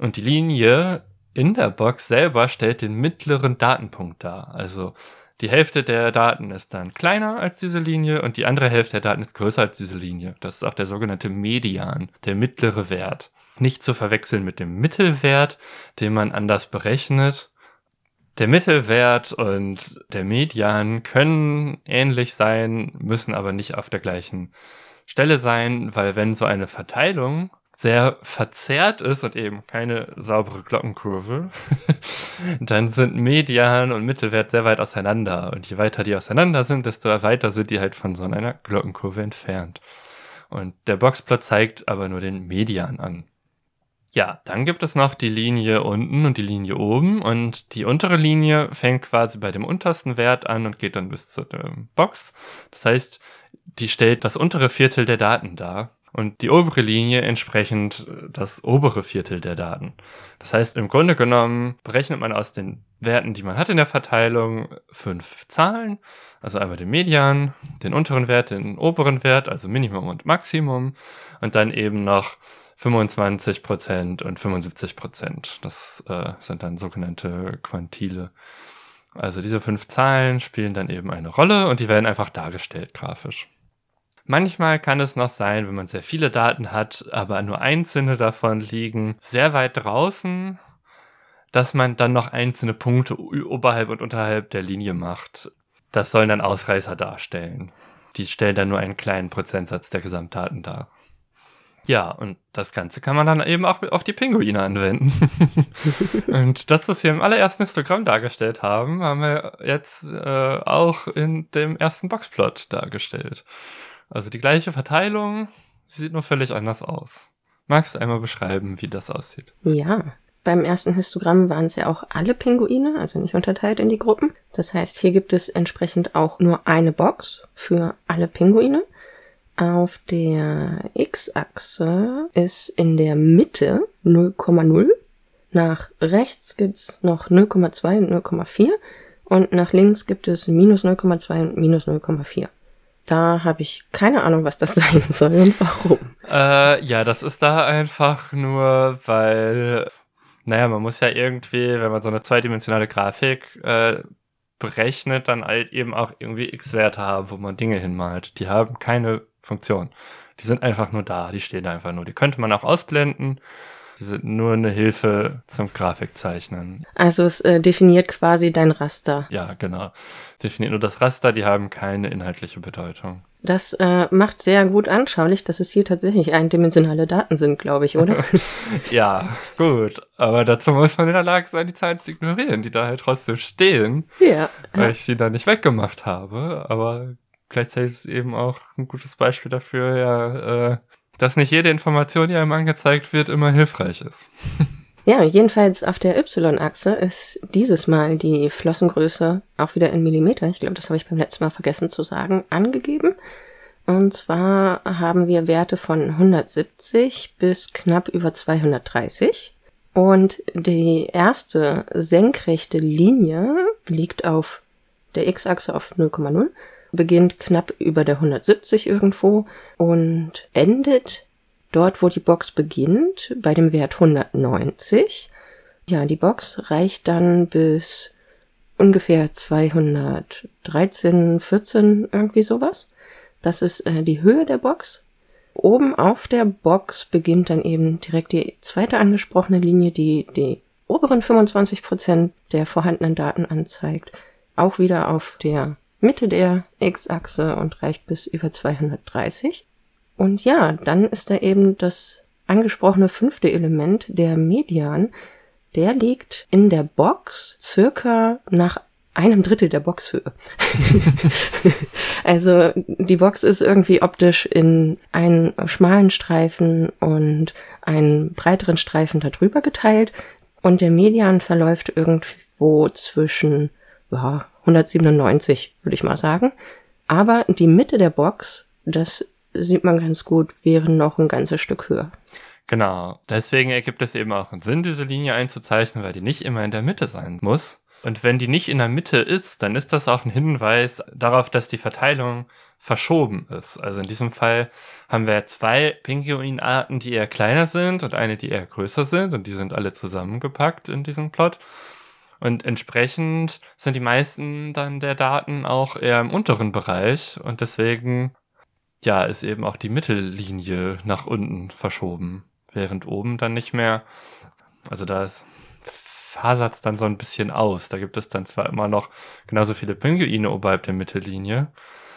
A: Und die Linie in der Box selber stellt den mittleren Datenpunkt dar. Also die Hälfte der Daten ist dann kleiner als diese Linie und die andere Hälfte der Daten ist größer als diese Linie. Das ist auch der sogenannte Median, der mittlere Wert. Nicht zu verwechseln mit dem Mittelwert, den man anders berechnet. Der Mittelwert und der Median können ähnlich sein, müssen aber nicht auf der gleichen Stelle sein, weil wenn so eine Verteilung sehr verzerrt ist und eben keine saubere Glockenkurve, dann sind Median und Mittelwert sehr weit auseinander. Und je weiter die auseinander sind, desto weiter sind die halt von so einer Glockenkurve entfernt. Und der Boxplot zeigt aber nur den Median an. Ja, dann gibt es noch die Linie unten und die Linie oben und die untere Linie fängt quasi bei dem untersten Wert an und geht dann bis zur Box. Das heißt, die stellt das untere Viertel der Daten dar und die obere Linie entsprechend äh, das obere Viertel der Daten. Das heißt, im Grunde genommen berechnet man aus den Werten, die man hat in der Verteilung, fünf Zahlen. Also einmal den Median, den unteren Wert, den oberen Wert, also Minimum und Maximum. Und dann eben noch 25 Prozent und 75 Prozent. Das äh, sind dann sogenannte Quantile. Also diese fünf Zahlen spielen dann eben eine Rolle und die werden einfach dargestellt grafisch. Manchmal kann es noch sein, wenn man sehr viele Daten hat, aber nur einzelne davon liegen sehr weit draußen, dass man dann noch einzelne Punkte oberhalb und unterhalb der Linie macht. Das sollen dann Ausreißer darstellen. Die stellen dann nur einen kleinen Prozentsatz der Gesamtdaten dar. Ja, und das Ganze kann man dann eben auch auf die Pinguine anwenden. und das, was wir im allerersten Histogramm dargestellt haben, haben wir jetzt äh, auch in dem ersten Boxplot dargestellt. Also die gleiche Verteilung, sieht nur völlig anders aus. Magst du einmal beschreiben, wie das aussieht?
B: Ja, beim ersten Histogramm waren es ja auch alle Pinguine, also nicht unterteilt in die Gruppen. Das heißt, hier gibt es entsprechend auch nur eine Box für alle Pinguine. Auf der X-Achse ist in der Mitte 0,0. Nach rechts gibt's noch 0,2 und 0,4 und nach links gibt es minus 0,2 und minus 0,4. Da habe ich keine Ahnung, was das sein soll und warum.
A: Äh, ja, das ist da einfach nur, weil, naja, man muss ja irgendwie, wenn man so eine zweidimensionale Grafik äh, berechnet, dann halt eben auch irgendwie X-Werte haben, wo man Dinge hinmalt. Die haben keine Funktion. Die sind einfach nur da, die stehen einfach nur. Die könnte man auch ausblenden nur eine Hilfe zum Grafikzeichnen.
B: Also es äh, definiert quasi dein Raster.
A: Ja, genau. Es definiert nur das Raster, die haben keine inhaltliche Bedeutung.
B: Das äh, macht sehr gut anschaulich, dass es hier tatsächlich eindimensionale Daten sind, glaube ich, oder?
A: ja, gut. Aber dazu muss man in der Lage sein, die Zahlen zu ignorieren, die da halt trotzdem stehen.
B: Ja.
A: Weil ich sie da nicht weggemacht habe. Aber gleichzeitig ist es eben auch ein gutes Beispiel dafür, ja, äh, dass nicht jede Information, die einem angezeigt wird, immer hilfreich ist.
B: Ja, jedenfalls auf der Y-Achse ist dieses Mal die Flossengröße auch wieder in Millimeter, ich glaube, das habe ich beim letzten Mal vergessen zu sagen, angegeben. Und zwar haben wir Werte von 170 bis knapp über 230. Und die erste senkrechte Linie liegt auf der X-Achse auf 0,0 beginnt knapp über der 170 irgendwo und endet dort, wo die Box beginnt, bei dem Wert 190. Ja, die Box reicht dann bis ungefähr 213, 14, irgendwie sowas. Das ist äh, die Höhe der Box. Oben auf der Box beginnt dann eben direkt die zweite angesprochene Linie, die die oberen 25 Prozent der vorhandenen Daten anzeigt. Auch wieder auf der Mitte der X-Achse und reicht bis über 230. Und ja, dann ist da eben das angesprochene fünfte Element, der Median. Der liegt in der Box circa nach einem Drittel der Boxhöhe. also die Box ist irgendwie optisch in einen schmalen Streifen und einen breiteren Streifen darüber geteilt und der Median verläuft irgendwo zwischen ja, 197, würde ich mal sagen. Aber die Mitte der Box, das sieht man ganz gut, wäre noch ein ganzes Stück höher.
A: Genau. Deswegen ergibt es eben auch einen Sinn, diese Linie einzuzeichnen, weil die nicht immer in der Mitte sein muss. Und wenn die nicht in der Mitte ist, dann ist das auch ein Hinweis darauf, dass die Verteilung verschoben ist. Also in diesem Fall haben wir zwei Pinguinarten, die eher kleiner sind und eine, die eher größer sind und die sind alle zusammengepackt in diesem Plot. Und entsprechend sind die meisten dann der Daten auch eher im unteren Bereich und deswegen ja, ist eben auch die Mittellinie nach unten verschoben, während oben dann nicht mehr, also da ist fasert dann so ein bisschen aus. Da gibt es dann zwar immer noch genauso viele Pinguine oberhalb der Mittellinie,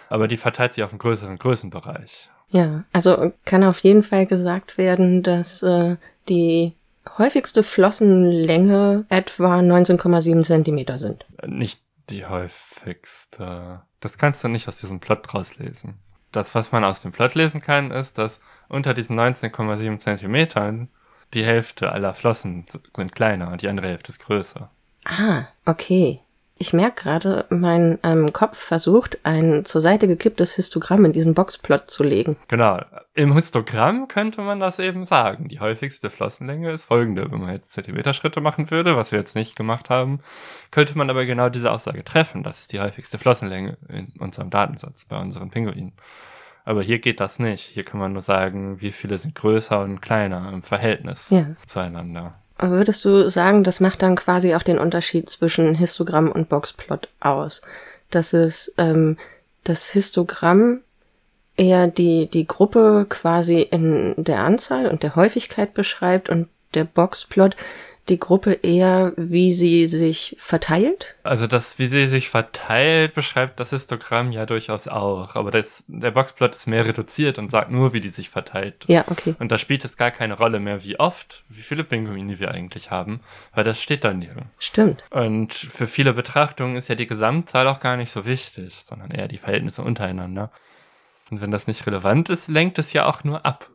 A: aber die verteilt sich auf einen größeren Größenbereich.
B: Ja, also kann auf jeden Fall gesagt werden, dass äh, die häufigste Flossenlänge etwa 19,7 Zentimeter sind.
A: Nicht die häufigste. Das kannst du nicht aus diesem Plot rauslesen. Das, was man aus dem Plot lesen kann, ist, dass unter diesen 19,7 Zentimetern die Hälfte aller Flossen sind kleiner und die andere Hälfte ist größer.
B: Ah, okay. Ich merke gerade, mein ähm, Kopf versucht, ein zur Seite gekipptes Histogramm in diesen Boxplot zu legen.
A: Genau. Im Histogramm könnte man das eben sagen. Die häufigste Flossenlänge ist folgende. Wenn man jetzt Zentimeterschritte machen würde, was wir jetzt nicht gemacht haben, könnte man aber genau diese Aussage treffen. Das ist die häufigste Flossenlänge in unserem Datensatz bei unseren Pinguinen. Aber hier geht das nicht. Hier kann man nur sagen, wie viele sind größer und kleiner im Verhältnis ja. zueinander.
B: Würdest du sagen, das macht dann quasi auch den Unterschied zwischen Histogramm und Boxplot aus? Dass es ähm, das Histogramm eher die, die Gruppe quasi in der Anzahl und der Häufigkeit beschreibt und der Boxplot die Gruppe eher, wie sie sich verteilt?
A: Also das, wie sie sich verteilt, beschreibt das Histogramm ja durchaus auch. Aber das, der Boxplot ist mehr reduziert und sagt nur, wie die sich verteilt.
B: Ja, okay.
A: Und da spielt es gar keine Rolle mehr, wie oft, wie viele Pinguine wir eigentlich haben, weil das steht dann hier.
B: Stimmt.
A: Und für viele Betrachtungen ist ja die Gesamtzahl auch gar nicht so wichtig, sondern eher die Verhältnisse untereinander. Und wenn das nicht relevant ist, lenkt es ja auch nur ab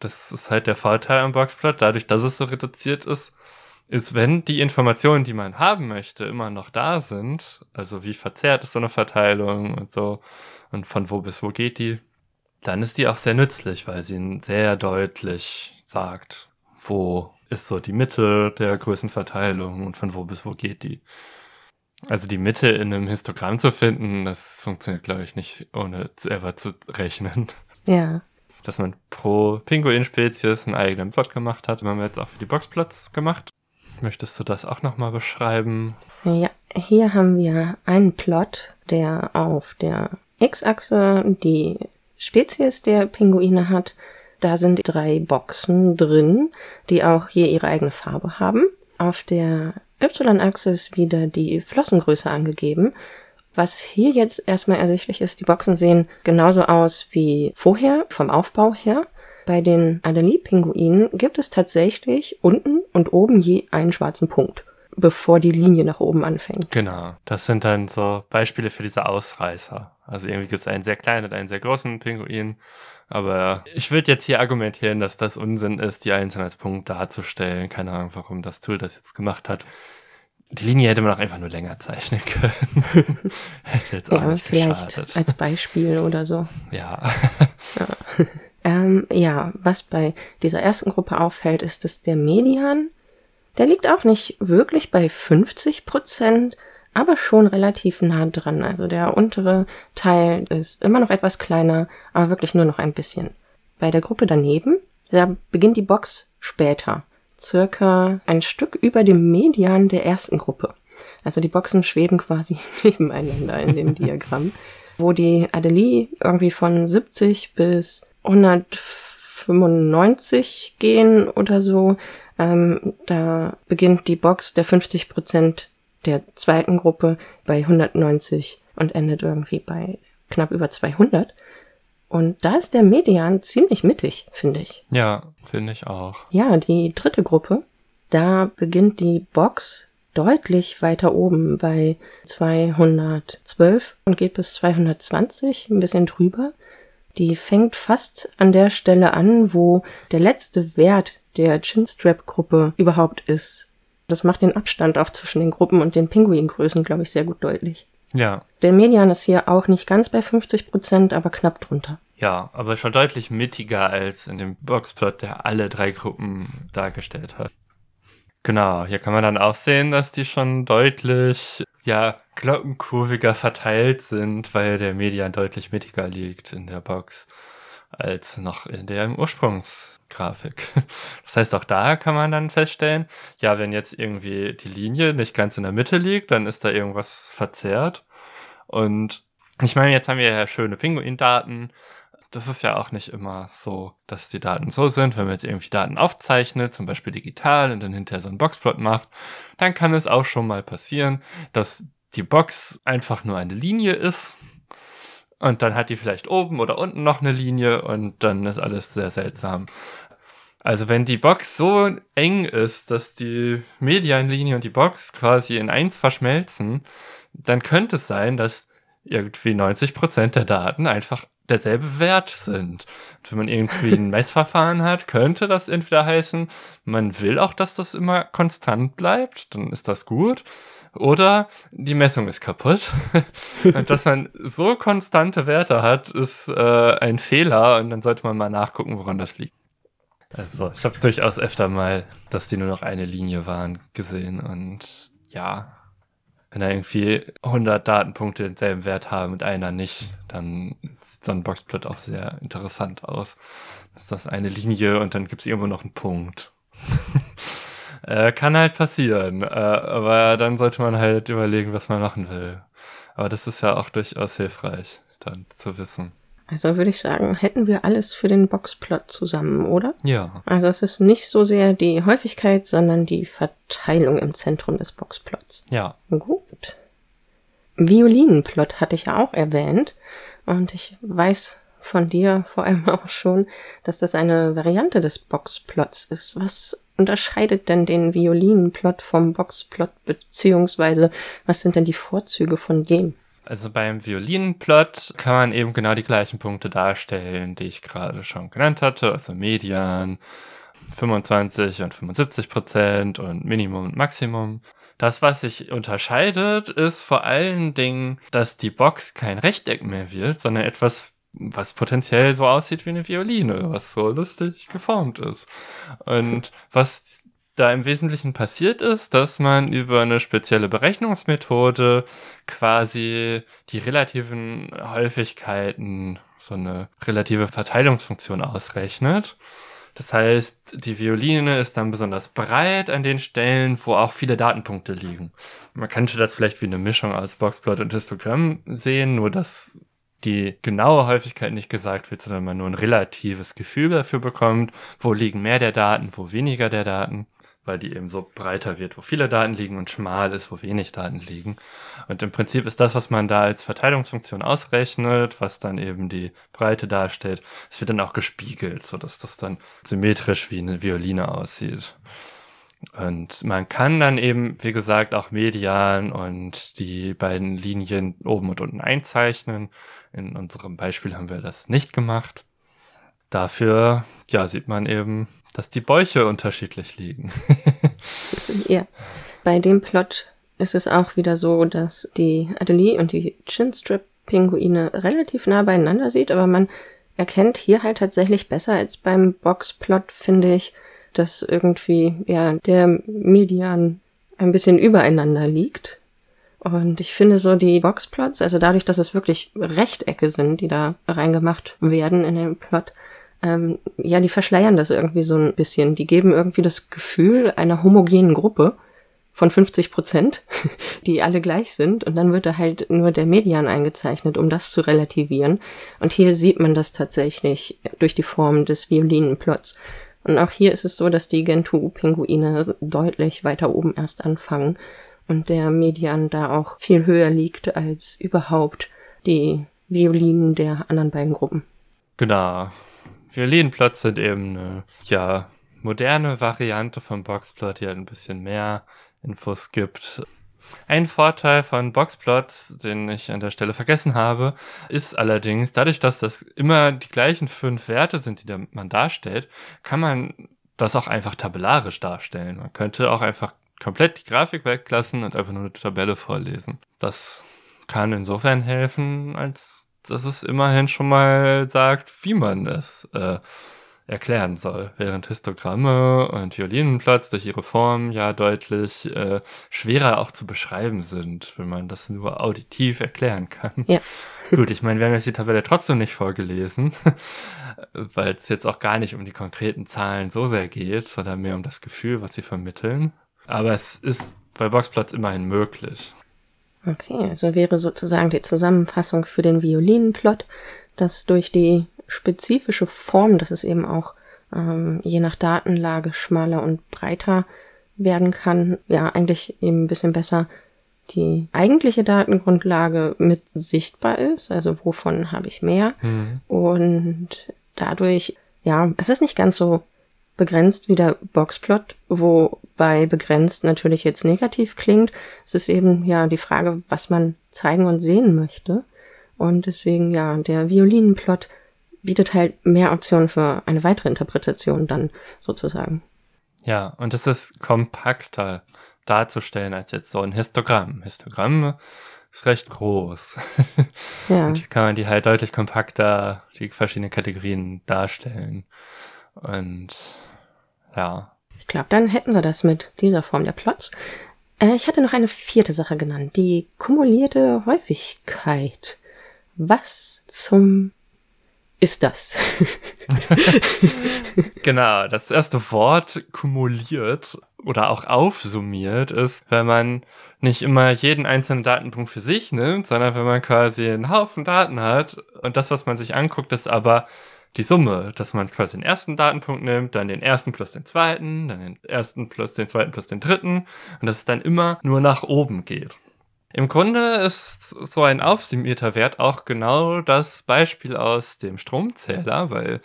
A: das ist halt der Vorteil am Boxplot, dadurch, dass es so reduziert ist, ist, wenn die Informationen, die man haben möchte, immer noch da sind, also wie verzerrt ist so eine Verteilung und so und von wo bis wo geht die, dann ist die auch sehr nützlich, weil sie sehr deutlich sagt, wo ist so die Mitte der Größenverteilung und von wo bis wo geht die. Also die Mitte in einem Histogramm zu finden, das funktioniert, glaube ich, nicht, ohne selber zu rechnen.
B: Ja
A: dass man pro Pinguin-Spezies einen eigenen Plot gemacht hat. haben wir jetzt auch für die Boxplots gemacht. Möchtest du das auch nochmal beschreiben?
B: Ja, hier haben wir einen Plot, der auf der X-Achse die Spezies der Pinguine hat. Da sind drei Boxen drin, die auch hier ihre eigene Farbe haben. Auf der Y-Achse ist wieder die Flossengröße angegeben was hier jetzt erstmal ersichtlich ist, die Boxen sehen genauso aus wie vorher, vom Aufbau her. Bei den Adelie-Pinguinen gibt es tatsächlich unten und oben je einen schwarzen Punkt, bevor die Linie nach oben anfängt.
A: Genau, das sind dann so Beispiele für diese Ausreißer. Also irgendwie gibt es einen sehr kleinen und einen sehr großen Pinguin. Aber ich würde jetzt hier argumentieren, dass das Unsinn ist, die einzeln als Punkt darzustellen. Keine Ahnung, warum das Tool das jetzt gemacht hat. Die Linie hätte man auch einfach nur länger zeichnen können. hätte jetzt auch ja, nicht vielleicht geschadet.
B: als Beispiel oder so.
A: Ja.
B: ja. Ähm, ja, was bei dieser ersten Gruppe auffällt, ist, dass der Median, der liegt auch nicht wirklich bei 50 Prozent, aber schon relativ nah dran. Also der untere Teil ist immer noch etwas kleiner, aber wirklich nur noch ein bisschen. Bei der Gruppe daneben, da beginnt die Box später circa ein Stück über dem Median der ersten Gruppe. Also die Boxen schweben quasi nebeneinander in dem Diagramm, wo die Adelie irgendwie von 70 bis 195 gehen oder so. Ähm, da beginnt die Box der 50 Prozent der zweiten Gruppe bei 190 und endet irgendwie bei knapp über 200. Und da ist der Median ziemlich mittig, finde ich.
A: Ja, finde ich auch.
B: Ja, die dritte Gruppe, da beginnt die Box deutlich weiter oben bei 212 und geht bis 220, ein bisschen drüber. Die fängt fast an der Stelle an, wo der letzte Wert der Chinstrap-Gruppe überhaupt ist. Das macht den Abstand auch zwischen den Gruppen und den Pinguingrößen, glaube ich, sehr gut deutlich.
A: Ja.
B: Der Median ist hier auch nicht ganz bei 50 Prozent, aber knapp drunter.
A: Ja, aber schon deutlich mittiger als in dem Boxplot, der alle drei Gruppen dargestellt hat. Genau, hier kann man dann auch sehen, dass die schon deutlich, ja, glockenkurviger verteilt sind, weil der Median deutlich mittiger liegt in der Box als noch in der Ursprungsgrafik. Das heißt, auch da kann man dann feststellen, ja, wenn jetzt irgendwie die Linie nicht ganz in der Mitte liegt, dann ist da irgendwas verzerrt. Und ich meine, jetzt haben wir ja schöne Pinguin-Daten. Das ist ja auch nicht immer so, dass die Daten so sind. Wenn man jetzt irgendwie Daten aufzeichnet, zum Beispiel digital und dann hinterher so einen Boxplot macht, dann kann es auch schon mal passieren, dass die Box einfach nur eine Linie ist und dann hat die vielleicht oben oder unten noch eine Linie und dann ist alles sehr seltsam. Also wenn die Box so eng ist, dass die Medianlinie und die Box quasi in eins verschmelzen, dann könnte es sein, dass irgendwie 90% der Daten einfach derselbe Wert sind. Und wenn man irgendwie ein Messverfahren hat, könnte das entweder heißen, man will auch, dass das immer konstant bleibt, dann ist das gut. Oder die Messung ist kaputt. und dass man so konstante Werte hat, ist äh, ein Fehler und dann sollte man mal nachgucken, woran das liegt. Also ich habe durchaus öfter mal, dass die nur noch eine Linie waren, gesehen und ja, wenn da irgendwie 100 Datenpunkte denselben Wert haben und einer nicht, dann sieht so ein Boxplot auch sehr interessant aus. Das ist das eine Linie und dann gibt es irgendwo noch einen Punkt. Äh, kann halt passieren. Äh, aber dann sollte man halt überlegen, was man machen will. Aber das ist ja auch durchaus hilfreich, dann zu wissen.
B: Also würde ich sagen, hätten wir alles für den Boxplot zusammen, oder?
A: Ja.
B: Also es ist nicht so sehr die Häufigkeit, sondern die Verteilung im Zentrum des Boxplots.
A: Ja.
B: Gut. Violinenplot hatte ich ja auch erwähnt. Und ich weiß von dir vor allem auch schon, dass das eine Variante des Boxplots ist. Was unterscheidet denn den Violinenplot vom Boxplot, beziehungsweise was sind denn die Vorzüge von dem?
A: Also beim Violinenplot kann man eben genau die gleichen Punkte darstellen, die ich gerade schon genannt hatte, also Median, 25 und 75 Prozent und Minimum und Maximum. Das, was sich unterscheidet, ist vor allen Dingen, dass die Box kein Rechteck mehr wird, sondern etwas was potenziell so aussieht wie eine Violine, was so lustig geformt ist. Und was da im Wesentlichen passiert ist, dass man über eine spezielle Berechnungsmethode quasi die relativen Häufigkeiten, so eine relative Verteilungsfunktion ausrechnet. Das heißt, die Violine ist dann besonders breit an den Stellen, wo auch viele Datenpunkte liegen. Man könnte das vielleicht wie eine Mischung aus Boxplot und Histogramm sehen, nur dass die genaue Häufigkeit nicht gesagt wird, sondern man nur ein relatives Gefühl dafür bekommt, wo liegen mehr der Daten, wo weniger der Daten, weil die eben so breiter wird, wo viele Daten liegen und schmal ist, wo wenig Daten liegen. Und im Prinzip ist das, was man da als Verteilungsfunktion ausrechnet, was dann eben die Breite darstellt, es wird dann auch gespiegelt, so dass das dann symmetrisch wie eine Violine aussieht. Und man kann dann eben, wie gesagt, auch Median und die beiden Linien oben und unten einzeichnen. In unserem Beispiel haben wir das nicht gemacht. Dafür, ja, sieht man eben, dass die Bäuche unterschiedlich liegen.
B: ja. Bei dem Plot ist es auch wieder so, dass die Adelie und die Chinstrip-Pinguine relativ nah beieinander sieht, aber man erkennt hier halt tatsächlich besser als beim Boxplot, finde ich, dass irgendwie, ja, der Median ein bisschen übereinander liegt. Und ich finde so die Boxplots, also dadurch, dass es wirklich Rechtecke sind, die da reingemacht werden in den Plot, ähm, ja, die verschleiern das irgendwie so ein bisschen. Die geben irgendwie das Gefühl einer homogenen Gruppe von 50 Prozent, die alle gleich sind. Und dann wird da halt nur der Median eingezeichnet, um das zu relativieren. Und hier sieht man das tatsächlich durch die Form des Violinenplots. Und auch hier ist es so, dass die Gentoo-Pinguine deutlich weiter oben erst anfangen und der Median da auch viel höher liegt als überhaupt die Violinen der anderen beiden Gruppen.
A: Genau. Violinplot sind eben eine, ja, moderne Variante vom Boxplot, die halt ein bisschen mehr Infos gibt. Ein Vorteil von Boxplots, den ich an der Stelle vergessen habe, ist allerdings, dadurch, dass das immer die gleichen fünf Werte sind, die man darstellt, kann man das auch einfach tabellarisch darstellen. Man könnte auch einfach komplett die Grafik weglassen und einfach nur eine Tabelle vorlesen. Das kann insofern helfen, als dass es immerhin schon mal sagt, wie man es äh, erklären soll, während Histogramme und Violinenplots durch ihre Form ja deutlich äh, schwerer auch zu beschreiben sind, wenn man das nur auditiv erklären kann.
B: Ja.
A: Gut, ich meine, wir haben jetzt die Tabelle trotzdem nicht vorgelesen, weil es jetzt auch gar nicht um die konkreten Zahlen so sehr geht, sondern mehr um das Gefühl, was sie vermitteln. Aber es ist bei Boxplots immerhin möglich.
B: Okay, also wäre sozusagen die Zusammenfassung für den Violinenplot, dass durch die spezifische Form, dass es eben auch ähm, je nach Datenlage schmaler und breiter werden kann, ja eigentlich eben ein bisschen besser die eigentliche Datengrundlage mit sichtbar ist, also wovon habe ich mehr
A: Mhm.
B: und dadurch, ja, es ist nicht ganz so begrenzt wie der Boxplot, wobei begrenzt natürlich jetzt negativ klingt. Es ist eben ja die Frage, was man zeigen und sehen möchte. Und deswegen, ja, der Violinenplot bietet halt mehr Optionen für eine weitere Interpretation dann sozusagen.
A: Ja, und es ist kompakter darzustellen als jetzt so ein Histogramm. Histogramm ist recht groß.
B: Ja,
A: Und hier kann man die halt deutlich kompakter, die verschiedenen Kategorien darstellen. Und ja,
B: ich glaube, dann hätten wir das mit dieser Form der Plots. Äh, ich hatte noch eine vierte Sache genannt, die kumulierte Häufigkeit. Was zum ist das?
A: Genau, das erste Wort kumuliert oder auch aufsummiert ist, wenn man nicht immer jeden einzelnen Datenpunkt für sich nimmt, sondern wenn man quasi einen Haufen Daten hat und das, was man sich anguckt, ist aber die Summe, dass man quasi den ersten Datenpunkt nimmt, dann den ersten plus den zweiten, dann den ersten plus den zweiten plus den dritten und dass es dann immer nur nach oben geht. Im Grunde ist so ein aufsummierter Wert auch genau das Beispiel aus dem Stromzähler, weil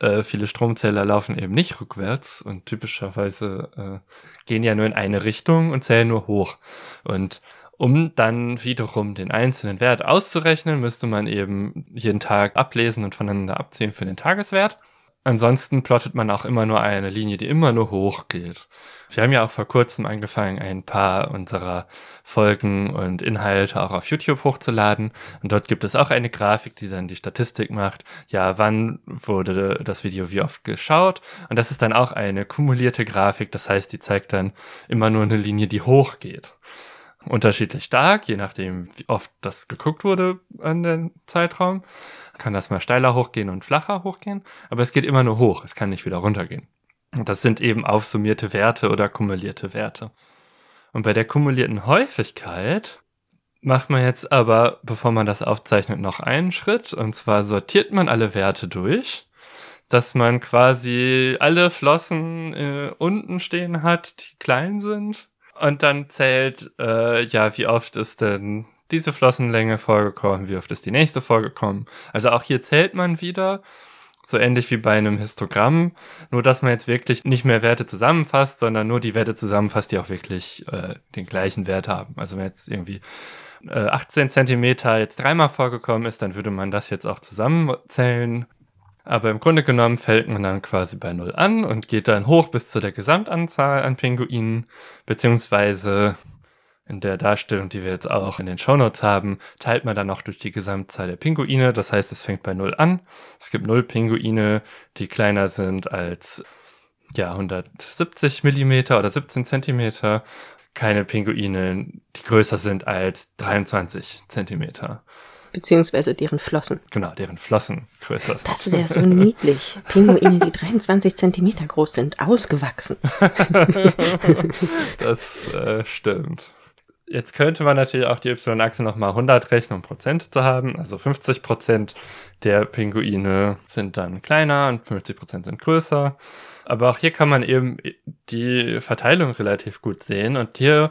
A: äh, viele Stromzähler laufen eben nicht rückwärts und typischerweise äh, gehen ja nur in eine Richtung und zählen nur hoch. Und um dann wiederum den einzelnen Wert auszurechnen, müsste man eben jeden Tag ablesen und voneinander abziehen für den Tageswert. Ansonsten plottet man auch immer nur eine Linie, die immer nur hoch geht. Wir haben ja auch vor kurzem angefangen, ein paar unserer Folgen und Inhalte auch auf YouTube hochzuladen. Und dort gibt es auch eine Grafik, die dann die Statistik macht. Ja, wann wurde das Video wie oft geschaut? Und das ist dann auch eine kumulierte Grafik. Das heißt, die zeigt dann immer nur eine Linie, die hoch geht unterschiedlich stark, je nachdem, wie oft das geguckt wurde an den Zeitraum. Kann das mal steiler hochgehen und flacher hochgehen, aber es geht immer nur hoch, es kann nicht wieder runtergehen. Und das sind eben aufsummierte Werte oder kumulierte Werte. Und bei der kumulierten Häufigkeit macht man jetzt aber, bevor man das aufzeichnet, noch einen Schritt. Und zwar sortiert man alle Werte durch, dass man quasi alle Flossen äh, unten stehen hat, die klein sind und dann zählt, äh, ja, wie oft ist denn diese Flossenlänge vorgekommen, wie oft ist die nächste vorgekommen. Also auch hier zählt man wieder, so ähnlich wie bei einem Histogramm, nur dass man jetzt wirklich nicht mehr Werte zusammenfasst, sondern nur die Werte zusammenfasst, die auch wirklich äh, den gleichen Wert haben. Also wenn jetzt irgendwie äh, 18 Zentimeter jetzt dreimal vorgekommen ist, dann würde man das jetzt auch zusammenzählen. Aber im Grunde genommen fällt man dann quasi bei Null an und geht dann hoch bis zu der Gesamtanzahl an Pinguinen, beziehungsweise in der Darstellung, die wir jetzt auch in den Shownotes haben, teilt man dann noch durch die Gesamtzahl der Pinguine. Das heißt, es fängt bei Null an. Es gibt Null Pinguine, die kleiner sind als ja, 170 Millimeter oder 17 Zentimeter. Keine Pinguine, die größer sind als 23 Zentimeter.
B: Beziehungsweise deren Flossen.
A: Genau, deren Flossen größer sind.
B: Das wäre so niedlich. Pinguine, die 23 Zentimeter groß sind, ausgewachsen.
A: Das äh, stimmt. Jetzt könnte man natürlich auch die Y-Achse nochmal 100 rechnen, um Prozente zu haben. Also 50 Prozent der Pinguine sind dann kleiner und 50 Prozent sind größer. Aber auch hier kann man eben die Verteilung relativ gut sehen. Und hier,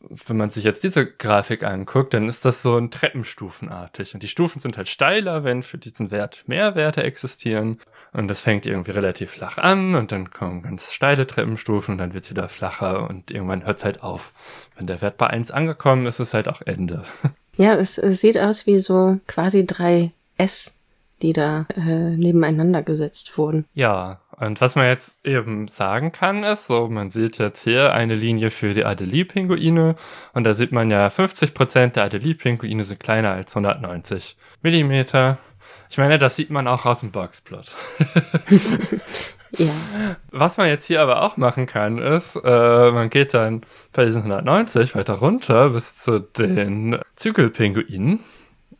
A: wenn man sich jetzt diese Grafik anguckt, dann ist das so ein Treppenstufenartig. Und die Stufen sind halt steiler, wenn für diesen Wert mehr Werte existieren. Und das fängt irgendwie relativ flach an und dann kommen ganz steile Treppenstufen und dann wird es wieder flacher und irgendwann hört es halt auf. Wenn der Wert bei 1 angekommen ist, ist es halt auch Ende.
B: Ja, es, es sieht aus wie so quasi drei S, die da äh, nebeneinander gesetzt wurden.
A: Ja, und was man jetzt eben sagen kann, ist so, man sieht jetzt hier eine Linie für die Adelie-Pinguine und da sieht man ja, 50% der Adelie-Pinguine sind kleiner als 190 Millimeter Ich meine, das sieht man auch aus dem Boxplot.
B: ja.
A: Was man jetzt hier aber auch machen kann, ist, äh, man geht dann bei diesen 190 weiter runter bis zu den Zügelpinguinen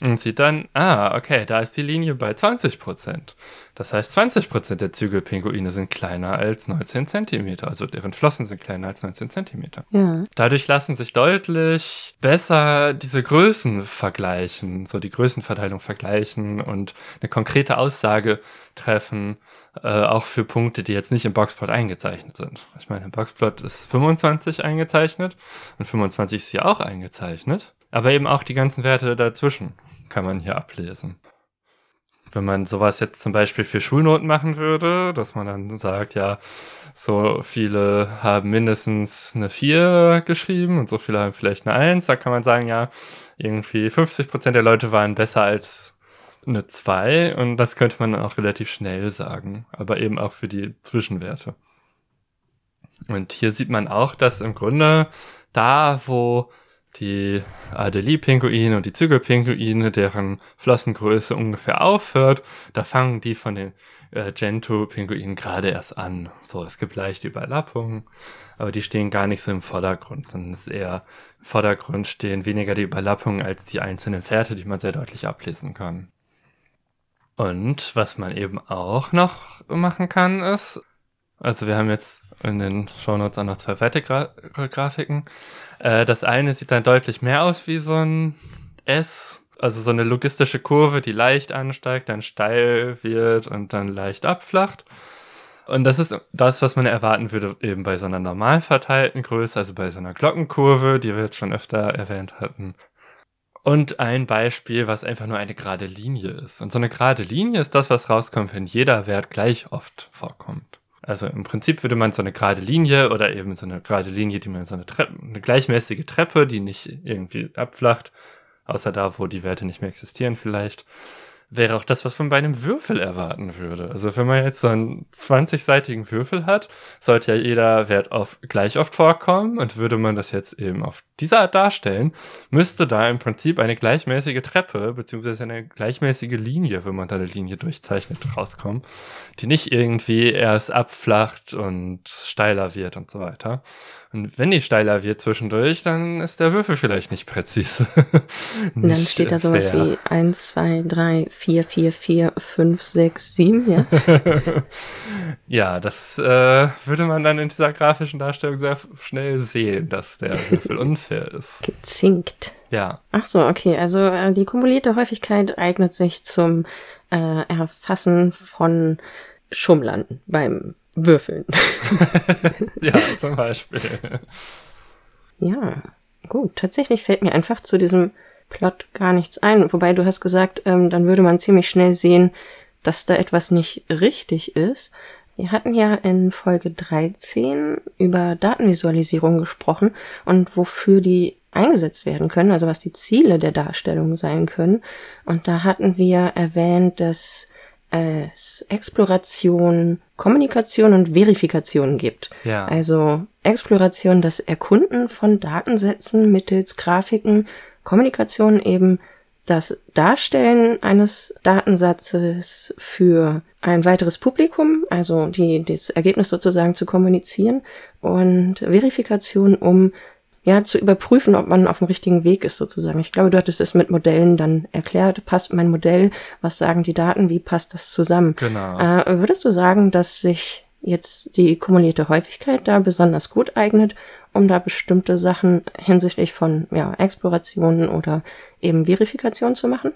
A: und sieht dann, ah, okay, da ist die Linie bei 20 Prozent. Das heißt, 20 Prozent der Zügelpinguine sind kleiner als 19 Zentimeter, also deren Flossen sind kleiner als 19 Zentimeter.
B: Ja.
A: Dadurch lassen sich deutlich besser diese Größen vergleichen, so die Größenverteilung vergleichen und eine konkrete Aussage treffen, äh, auch für Punkte, die jetzt nicht im Boxplot eingezeichnet sind. Ich meine, im Boxplot ist 25 eingezeichnet und 25 ist hier auch eingezeichnet, aber eben auch die ganzen Werte dazwischen kann man hier ablesen. Wenn man sowas jetzt zum Beispiel für Schulnoten machen würde, dass man dann sagt, ja, so viele haben mindestens eine 4 geschrieben und so viele haben vielleicht eine 1, da kann man sagen, ja, irgendwie 50% der Leute waren besser als eine 2 und das könnte man auch relativ schnell sagen, aber eben auch für die Zwischenwerte. Und hier sieht man auch, dass im Grunde da, wo die Adelie-Pinguine und die Zügelpinguine, deren Flossengröße ungefähr aufhört, da fangen die von den äh, Gentoo-Pinguinen gerade erst an. So, es gibt leichte Überlappungen, aber die stehen gar nicht so im Vordergrund, sondern es ist eher im Vordergrund stehen weniger die Überlappungen als die einzelnen Fährte, die man sehr deutlich ablesen kann. Und was man eben auch noch machen kann, ist, also wir haben jetzt in den Shownotes auch noch zwei weitere Gra Grafiken. Äh, das eine sieht dann deutlich mehr aus wie so ein S, also so eine logistische Kurve, die leicht ansteigt, dann steil wird und dann leicht abflacht. Und das ist das, was man erwarten würde, eben bei so einer normal verteilten Größe, also bei so einer Glockenkurve, die wir jetzt schon öfter erwähnt hatten. Und ein Beispiel, was einfach nur eine gerade Linie ist. Und so eine gerade Linie ist das, was rauskommt, wenn jeder Wert gleich oft vorkommt. Also im Prinzip würde man so eine gerade Linie oder eben so eine gerade Linie, die man so eine Treppe, eine gleichmäßige Treppe, die nicht irgendwie abflacht, außer da, wo die Werte nicht mehr existieren vielleicht, wäre auch das, was man bei einem Würfel erwarten würde. Also wenn man jetzt so einen 20-seitigen Würfel hat, sollte ja jeder Wert auf gleich oft vorkommen und würde man das jetzt eben auf diese Art darstellen, müsste da im Prinzip eine gleichmäßige Treppe beziehungsweise eine gleichmäßige Linie, wenn man da eine Linie durchzeichnet, rauskommen, die nicht irgendwie erst abflacht und steiler wird und so weiter. Und wenn die steiler wird zwischendurch, dann ist der Würfel vielleicht nicht präzise.
B: nicht dann steht da sowas fair. wie 1, 2, 3, 4, 4, 4, 5, 6, 7, ja?
A: ja, das äh, würde man dann in dieser grafischen Darstellung sehr schnell sehen, dass der Würfel unfair ist.
B: Gezinkt.
A: Ja.
B: Ach so, okay. Also äh, die kumulierte Häufigkeit eignet sich zum äh, Erfassen von Schummlern beim Würfeln.
A: ja, zum Beispiel.
B: Ja, gut. Tatsächlich fällt mir einfach zu diesem Plot gar nichts ein. Wobei du hast gesagt, ähm, dann würde man ziemlich schnell sehen, dass da etwas nicht richtig ist. Wir hatten ja in Folge 13 über Datenvisualisierung gesprochen und wofür die eingesetzt werden können, also was die Ziele der Darstellung sein können. Und da hatten wir erwähnt, dass es Exploration, Kommunikation und Verifikation gibt.
A: Ja.
B: Also Exploration, das Erkunden von Datensätzen mittels Grafiken, Kommunikation eben das Darstellen eines Datensatzes für ein weiteres Publikum, also die, das Ergebnis sozusagen zu kommunizieren und Verifikation, um ja, zu überprüfen, ob man auf dem richtigen Weg ist sozusagen. Ich glaube, du hattest es mit Modellen dann erklärt. Passt mein Modell? Was sagen die Daten? Wie passt das zusammen?
A: Genau.
B: Äh, würdest du sagen, dass sich jetzt die kumulierte Häufigkeit da besonders gut eignet, um da bestimmte Sachen hinsichtlich von ja, Explorationen oder eben Verifikation zu machen?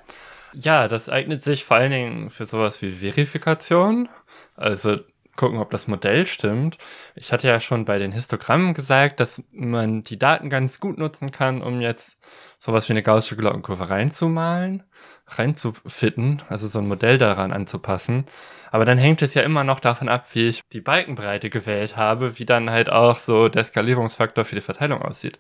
A: Ja, das eignet sich vor allen Dingen für sowas wie Verifikation. Also gucken, ob das Modell stimmt. Ich hatte ja schon bei den Histogrammen gesagt, dass man die Daten ganz gut nutzen kann, um jetzt sowas wie eine gaußsche Glockenkurve reinzumalen, reinzufitten, also so ein Modell daran anzupassen. Aber dann hängt es ja immer noch davon ab, wie ich die Balkenbreite gewählt habe, wie dann halt auch so der Skalierungsfaktor für die Verteilung aussieht.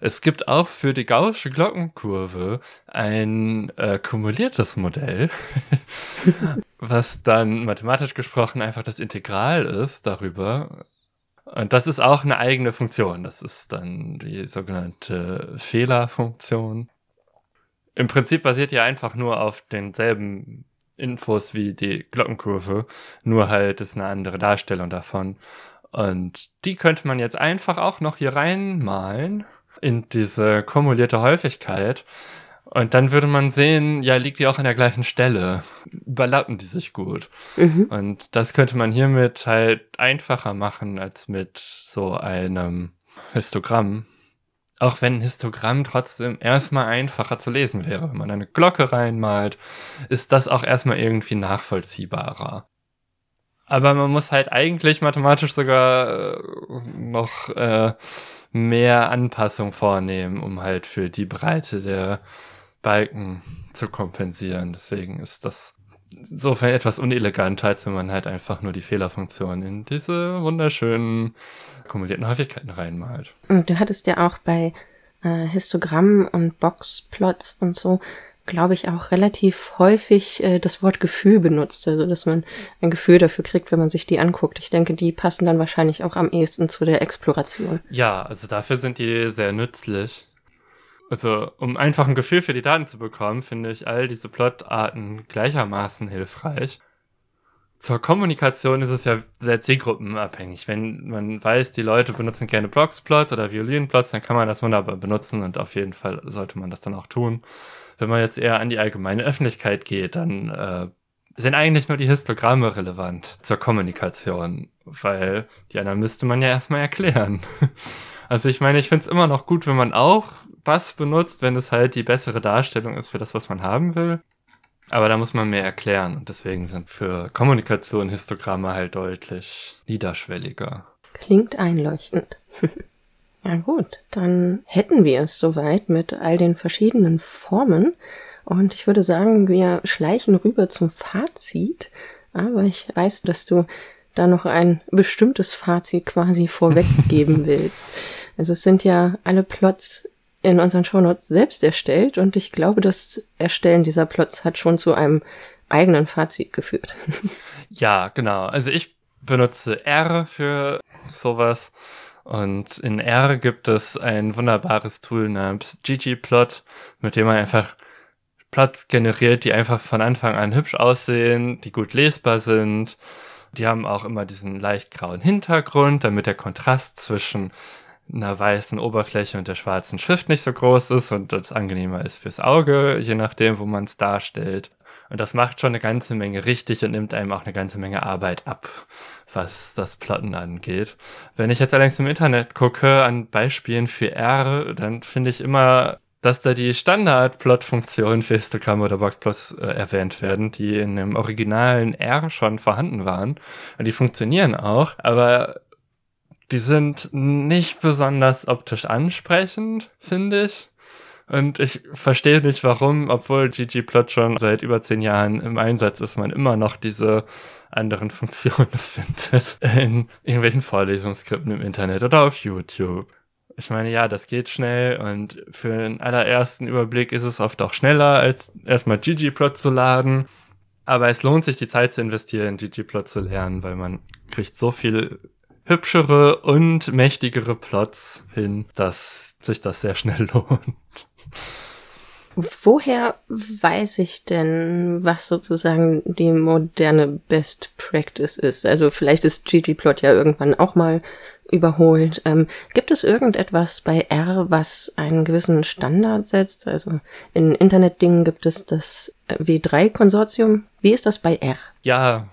A: Es gibt auch für die gaußsche Glockenkurve ein äh, kumuliertes Modell, was dann mathematisch gesprochen einfach das Integral ist darüber. Und das ist auch eine eigene Funktion. Das ist dann die sogenannte Fehlerfunktion. im Prinzip basiert ja einfach nur auf denselben Infos wie die Glockenkurve, nur halt ist eine andere Darstellung davon. Und die könnte man jetzt einfach auch noch hier reinmalen in diese kumulierte Häufigkeit. Und dann würde man sehen, ja, liegt die auch an der gleichen Stelle. Überlappen die sich gut. Mhm. Und das könnte man hiermit halt einfacher machen als mit so einem Histogramm. Auch wenn ein Histogramm trotzdem erstmal einfacher zu lesen wäre. Wenn man eine Glocke reinmalt, ist das auch erstmal irgendwie nachvollziehbarer. Aber man muss halt eigentlich mathematisch sogar äh, noch äh, mehr Anpassung vornehmen, um halt für die Breite der Balken zu kompensieren. Deswegen ist das insofern etwas unelegant, als wenn man halt einfach nur die Fehlerfunktion in diese wunderschönen kumulierten Häufigkeiten reinmalt.
B: Du hattest ja auch bei äh, Histogrammen und Boxplots und so, glaube ich, auch relativ häufig äh, das Wort Gefühl benutzt. Also, dass man ein Gefühl dafür kriegt, wenn man sich die anguckt. Ich denke, die passen dann wahrscheinlich auch am ehesten zu der Exploration.
A: Ja, also dafür sind die sehr nützlich. Also, um einfach ein Gefühl für die Daten zu bekommen, finde ich all diese Plotarten gleichermaßen hilfreich. Zur Kommunikation ist es ja sehr zielgruppenabhängig. Wenn man weiß, die Leute benutzen gerne Blocksplots oder Violinplots, dann kann man das wunderbar benutzen und auf jeden Fall sollte man das dann auch tun. Wenn man jetzt eher an die allgemeine Öffentlichkeit geht, dann äh, sind eigentlich nur die Histogramme relevant zur Kommunikation, weil die anderen müsste man ja erstmal erklären. Also ich meine, ich finde es immer noch gut, wenn man auch was benutzt, wenn es halt die bessere Darstellung ist für das, was man haben will. Aber da muss man mehr erklären und deswegen sind für Kommunikation Histogramme halt deutlich niederschwelliger.
B: Klingt einleuchtend. ja gut, dann hätten wir es soweit mit all den verschiedenen Formen und ich würde sagen, wir schleichen rüber zum Fazit. Aber ich weiß, dass du da noch ein bestimmtes Fazit quasi vorweggeben willst. Also es sind ja alle Plots in unseren Shownotes selbst erstellt und ich glaube, das Erstellen dieser Plots hat schon zu einem eigenen Fazit geführt.
A: Ja, genau. Also ich benutze R für sowas und in R gibt es ein wunderbares Tool namens ggplot, mit dem man einfach Plots generiert, die einfach von Anfang an hübsch aussehen, die gut lesbar sind. Die haben auch immer diesen leicht grauen Hintergrund, damit der Kontrast zwischen einer weißen Oberfläche und der schwarzen Schrift nicht so groß ist und das angenehmer ist fürs Auge, je nachdem, wo man es darstellt. Und das macht schon eine ganze Menge richtig und nimmt einem auch eine ganze Menge Arbeit ab, was das Plotten angeht. Wenn ich jetzt allerdings im Internet gucke an Beispielen für R, dann finde ich immer, dass da die Standard-Plot-Funktionen für Histogramme oder Boxplots äh, erwähnt werden, die in dem originalen R schon vorhanden waren. Und die funktionieren auch, aber die sind nicht besonders optisch ansprechend, finde ich. Und ich verstehe nicht, warum, obwohl ggplot schon seit über zehn Jahren im Einsatz ist, man immer noch diese anderen Funktionen findet in irgendwelchen Vorlesungsskripten im Internet oder auf YouTube. Ich meine, ja, das geht schnell und für den allerersten Überblick ist es oft auch schneller, als erstmal ggplot zu laden. Aber es lohnt sich, die Zeit zu investieren, ggplot zu lernen, weil man kriegt so viel hübschere und mächtigere Plots hin, dass sich das sehr schnell lohnt.
B: Woher weiß ich denn, was sozusagen die moderne Best Practice ist? Also vielleicht ist ggplot ja irgendwann auch mal überholt. Ähm, gibt es irgendetwas bei R, was einen gewissen Standard setzt? Also in Internetdingen gibt es das W3-Konsortium. Wie ist das bei R?
A: Ja,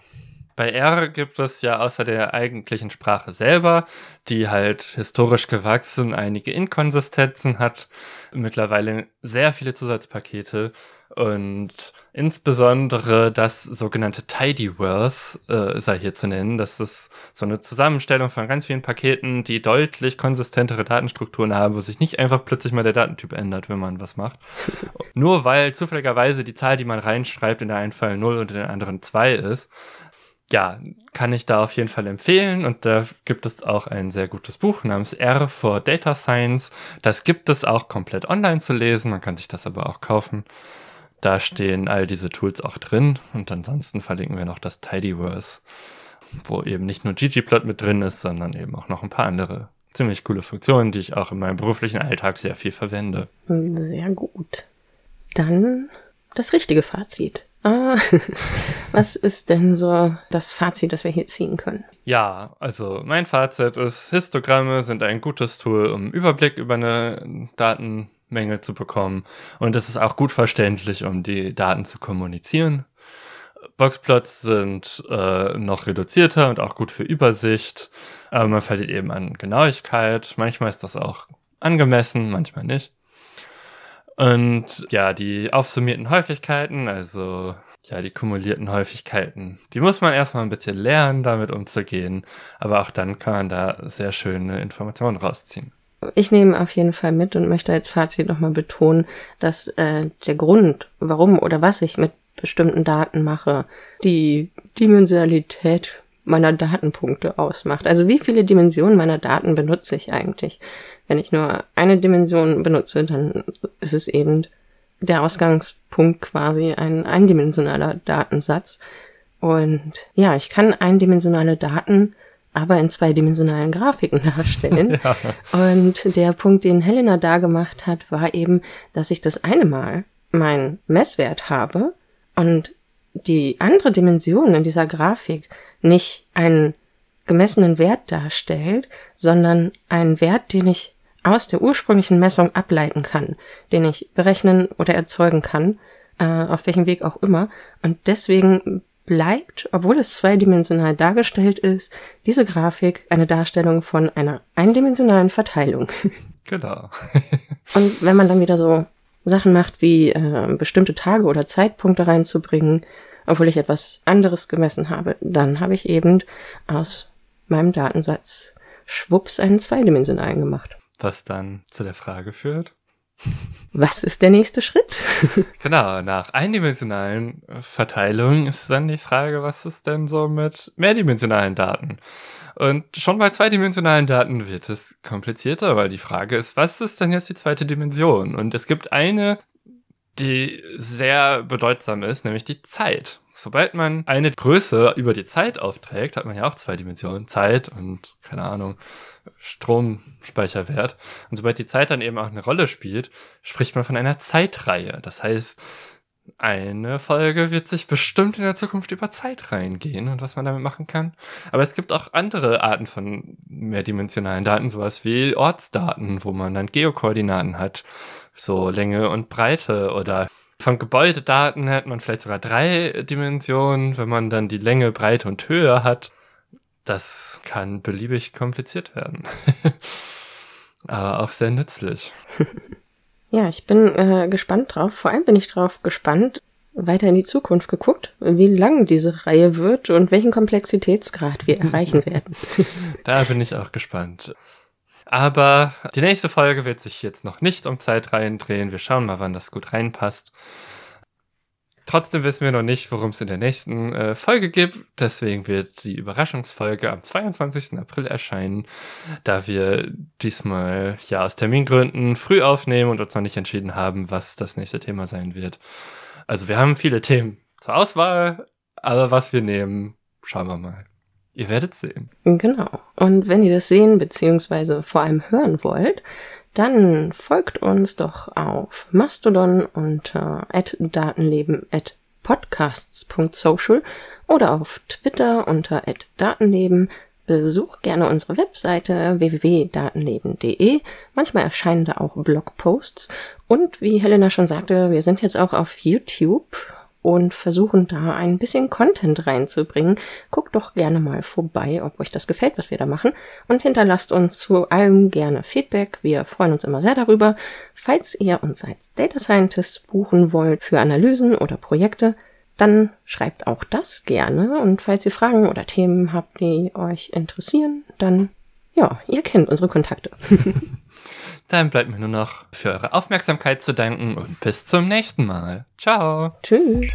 A: bei R gibt es ja außer der eigentlichen Sprache selber, die halt historisch gewachsen einige Inkonsistenzen hat, mittlerweile sehr viele Zusatzpakete und insbesondere das sogenannte Tidyverse äh, sei hier zu nennen. Das ist so eine Zusammenstellung von ganz vielen Paketen, die deutlich konsistentere Datenstrukturen haben, wo sich nicht einfach plötzlich mal der Datentyp ändert, wenn man was macht. Nur weil zufälligerweise die Zahl, die man reinschreibt, in der einen Fall 0 und in der anderen 2 ist ja, kann ich da auf jeden Fall empfehlen. Und da gibt es auch ein sehr gutes Buch namens R for Data Science. Das gibt es auch komplett online zu lesen. Man kann sich das aber auch kaufen. Da stehen all diese Tools auch drin. Und ansonsten verlinken wir noch das Tidyverse, wo eben nicht nur ggplot mit drin ist, sondern eben auch noch ein paar andere ziemlich coole Funktionen, die ich auch in meinem beruflichen Alltag sehr viel verwende.
B: Sehr gut. dann das richtige Fazit. Ah, was ist denn so das Fazit, das wir hier ziehen können?
A: Ja, also mein Fazit ist, Histogramme sind ein gutes Tool, um Überblick über eine Datenmenge zu bekommen. Und es ist auch gut verständlich, um die Daten zu kommunizieren. Boxplots sind äh, noch reduzierter und auch gut für Übersicht. Aber man verliert eben an Genauigkeit. Manchmal ist das auch angemessen, manchmal nicht. Und ja, die aufsummierten Häufigkeiten, also ja, die kumulierten Häufigkeiten, die muss man erstmal ein bisschen lernen, damit umzugehen. Aber auch dann kann man da sehr schöne Informationen rausziehen.
B: Ich nehme auf jeden Fall mit und möchte als Fazit nochmal betonen, dass äh, der Grund, warum oder was ich mit bestimmten Daten mache, die Dimensionalität meiner Datenpunkte ausmacht. Also wie viele Dimensionen meiner Daten benutze ich eigentlich? Wenn ich nur eine Dimension benutze, dann ist es eben der Ausgangspunkt quasi ein eindimensionaler Datensatz. Und ja, ich kann eindimensionale Daten aber in zweidimensionalen Grafiken darstellen. ja. Und der Punkt, den Helena da gemacht hat, war eben, dass ich das eine Mal meinen Messwert habe und die andere Dimension in dieser Grafik nicht einen gemessenen Wert darstellt, sondern einen Wert, den ich aus der ursprünglichen Messung ableiten kann, den ich berechnen oder erzeugen kann, äh, auf welchem Weg auch immer. Und deswegen bleibt, obwohl es zweidimensional dargestellt ist, diese Grafik eine Darstellung von einer eindimensionalen Verteilung.
A: Genau.
B: Und wenn man dann wieder so Sachen macht, wie äh, bestimmte Tage oder Zeitpunkte reinzubringen, obwohl ich etwas anderes gemessen habe, dann habe ich eben aus meinem Datensatz schwupps einen zweidimensionalen gemacht.
A: Was dann zu der Frage führt.
B: Was ist der nächste Schritt?
A: genau, nach eindimensionalen Verteilungen ist dann die Frage, was ist denn so mit mehrdimensionalen Daten? Und schon bei zweidimensionalen Daten wird es komplizierter, weil die Frage ist, was ist denn jetzt die zweite Dimension? Und es gibt eine, die sehr bedeutsam ist, nämlich die Zeit. Sobald man eine Größe über die Zeit aufträgt, hat man ja auch zwei Dimensionen, Zeit und keine Ahnung, Stromspeicherwert. Und sobald die Zeit dann eben auch eine Rolle spielt, spricht man von einer Zeitreihe. Das heißt, eine Folge wird sich bestimmt in der Zukunft über Zeitreihen gehen und was man damit machen kann. Aber es gibt auch andere Arten von mehrdimensionalen Daten, sowas wie Ortsdaten, wo man dann Geokoordinaten hat, so Länge und Breite oder von Gebäudedaten hat man vielleicht sogar drei Dimensionen, wenn man dann die Länge, Breite und Höhe hat. Das kann beliebig kompliziert werden. Aber auch sehr nützlich.
B: Ja, ich bin äh, gespannt drauf. Vor allem bin ich drauf gespannt, weiter in die Zukunft geguckt, wie lang diese Reihe wird und welchen Komplexitätsgrad wir erreichen werden.
A: da bin ich auch gespannt. Aber die nächste Folge wird sich jetzt noch nicht um Zeitreihen drehen. Wir schauen mal, wann das gut reinpasst. Trotzdem wissen wir noch nicht, worum es in der nächsten äh, Folge gibt. Deswegen wird die Überraschungsfolge am 22. April erscheinen, da wir diesmal ja aus Termingründen früh aufnehmen und uns noch nicht entschieden haben, was das nächste Thema sein wird. Also wir haben viele Themen zur Auswahl, aber was wir nehmen, schauen wir mal. Ihr werdet sehen.
B: Genau. Und wenn ihr das sehen bzw. vor allem hören wollt, dann folgt uns doch auf Mastodon unter datenleben@podcasts.social oder auf Twitter unter @datenleben. Besucht gerne unsere Webseite www.datenleben.de. Manchmal erscheinen da auch Blogposts. Und wie Helena schon sagte, wir sind jetzt auch auf YouTube und versuchen da ein bisschen Content reinzubringen. Guckt doch gerne mal vorbei, ob euch das gefällt, was wir da machen und hinterlasst uns zu allem gerne Feedback. Wir freuen uns immer sehr darüber. Falls ihr uns als Data Scientists buchen wollt für Analysen oder Projekte, dann schreibt auch das gerne und falls ihr Fragen oder Themen habt, die euch interessieren, dann ja, ihr kennt unsere Kontakte.
A: Dann bleibt mir nur noch für eure Aufmerksamkeit zu danken und bis zum nächsten Mal. Ciao.
B: Tschüss.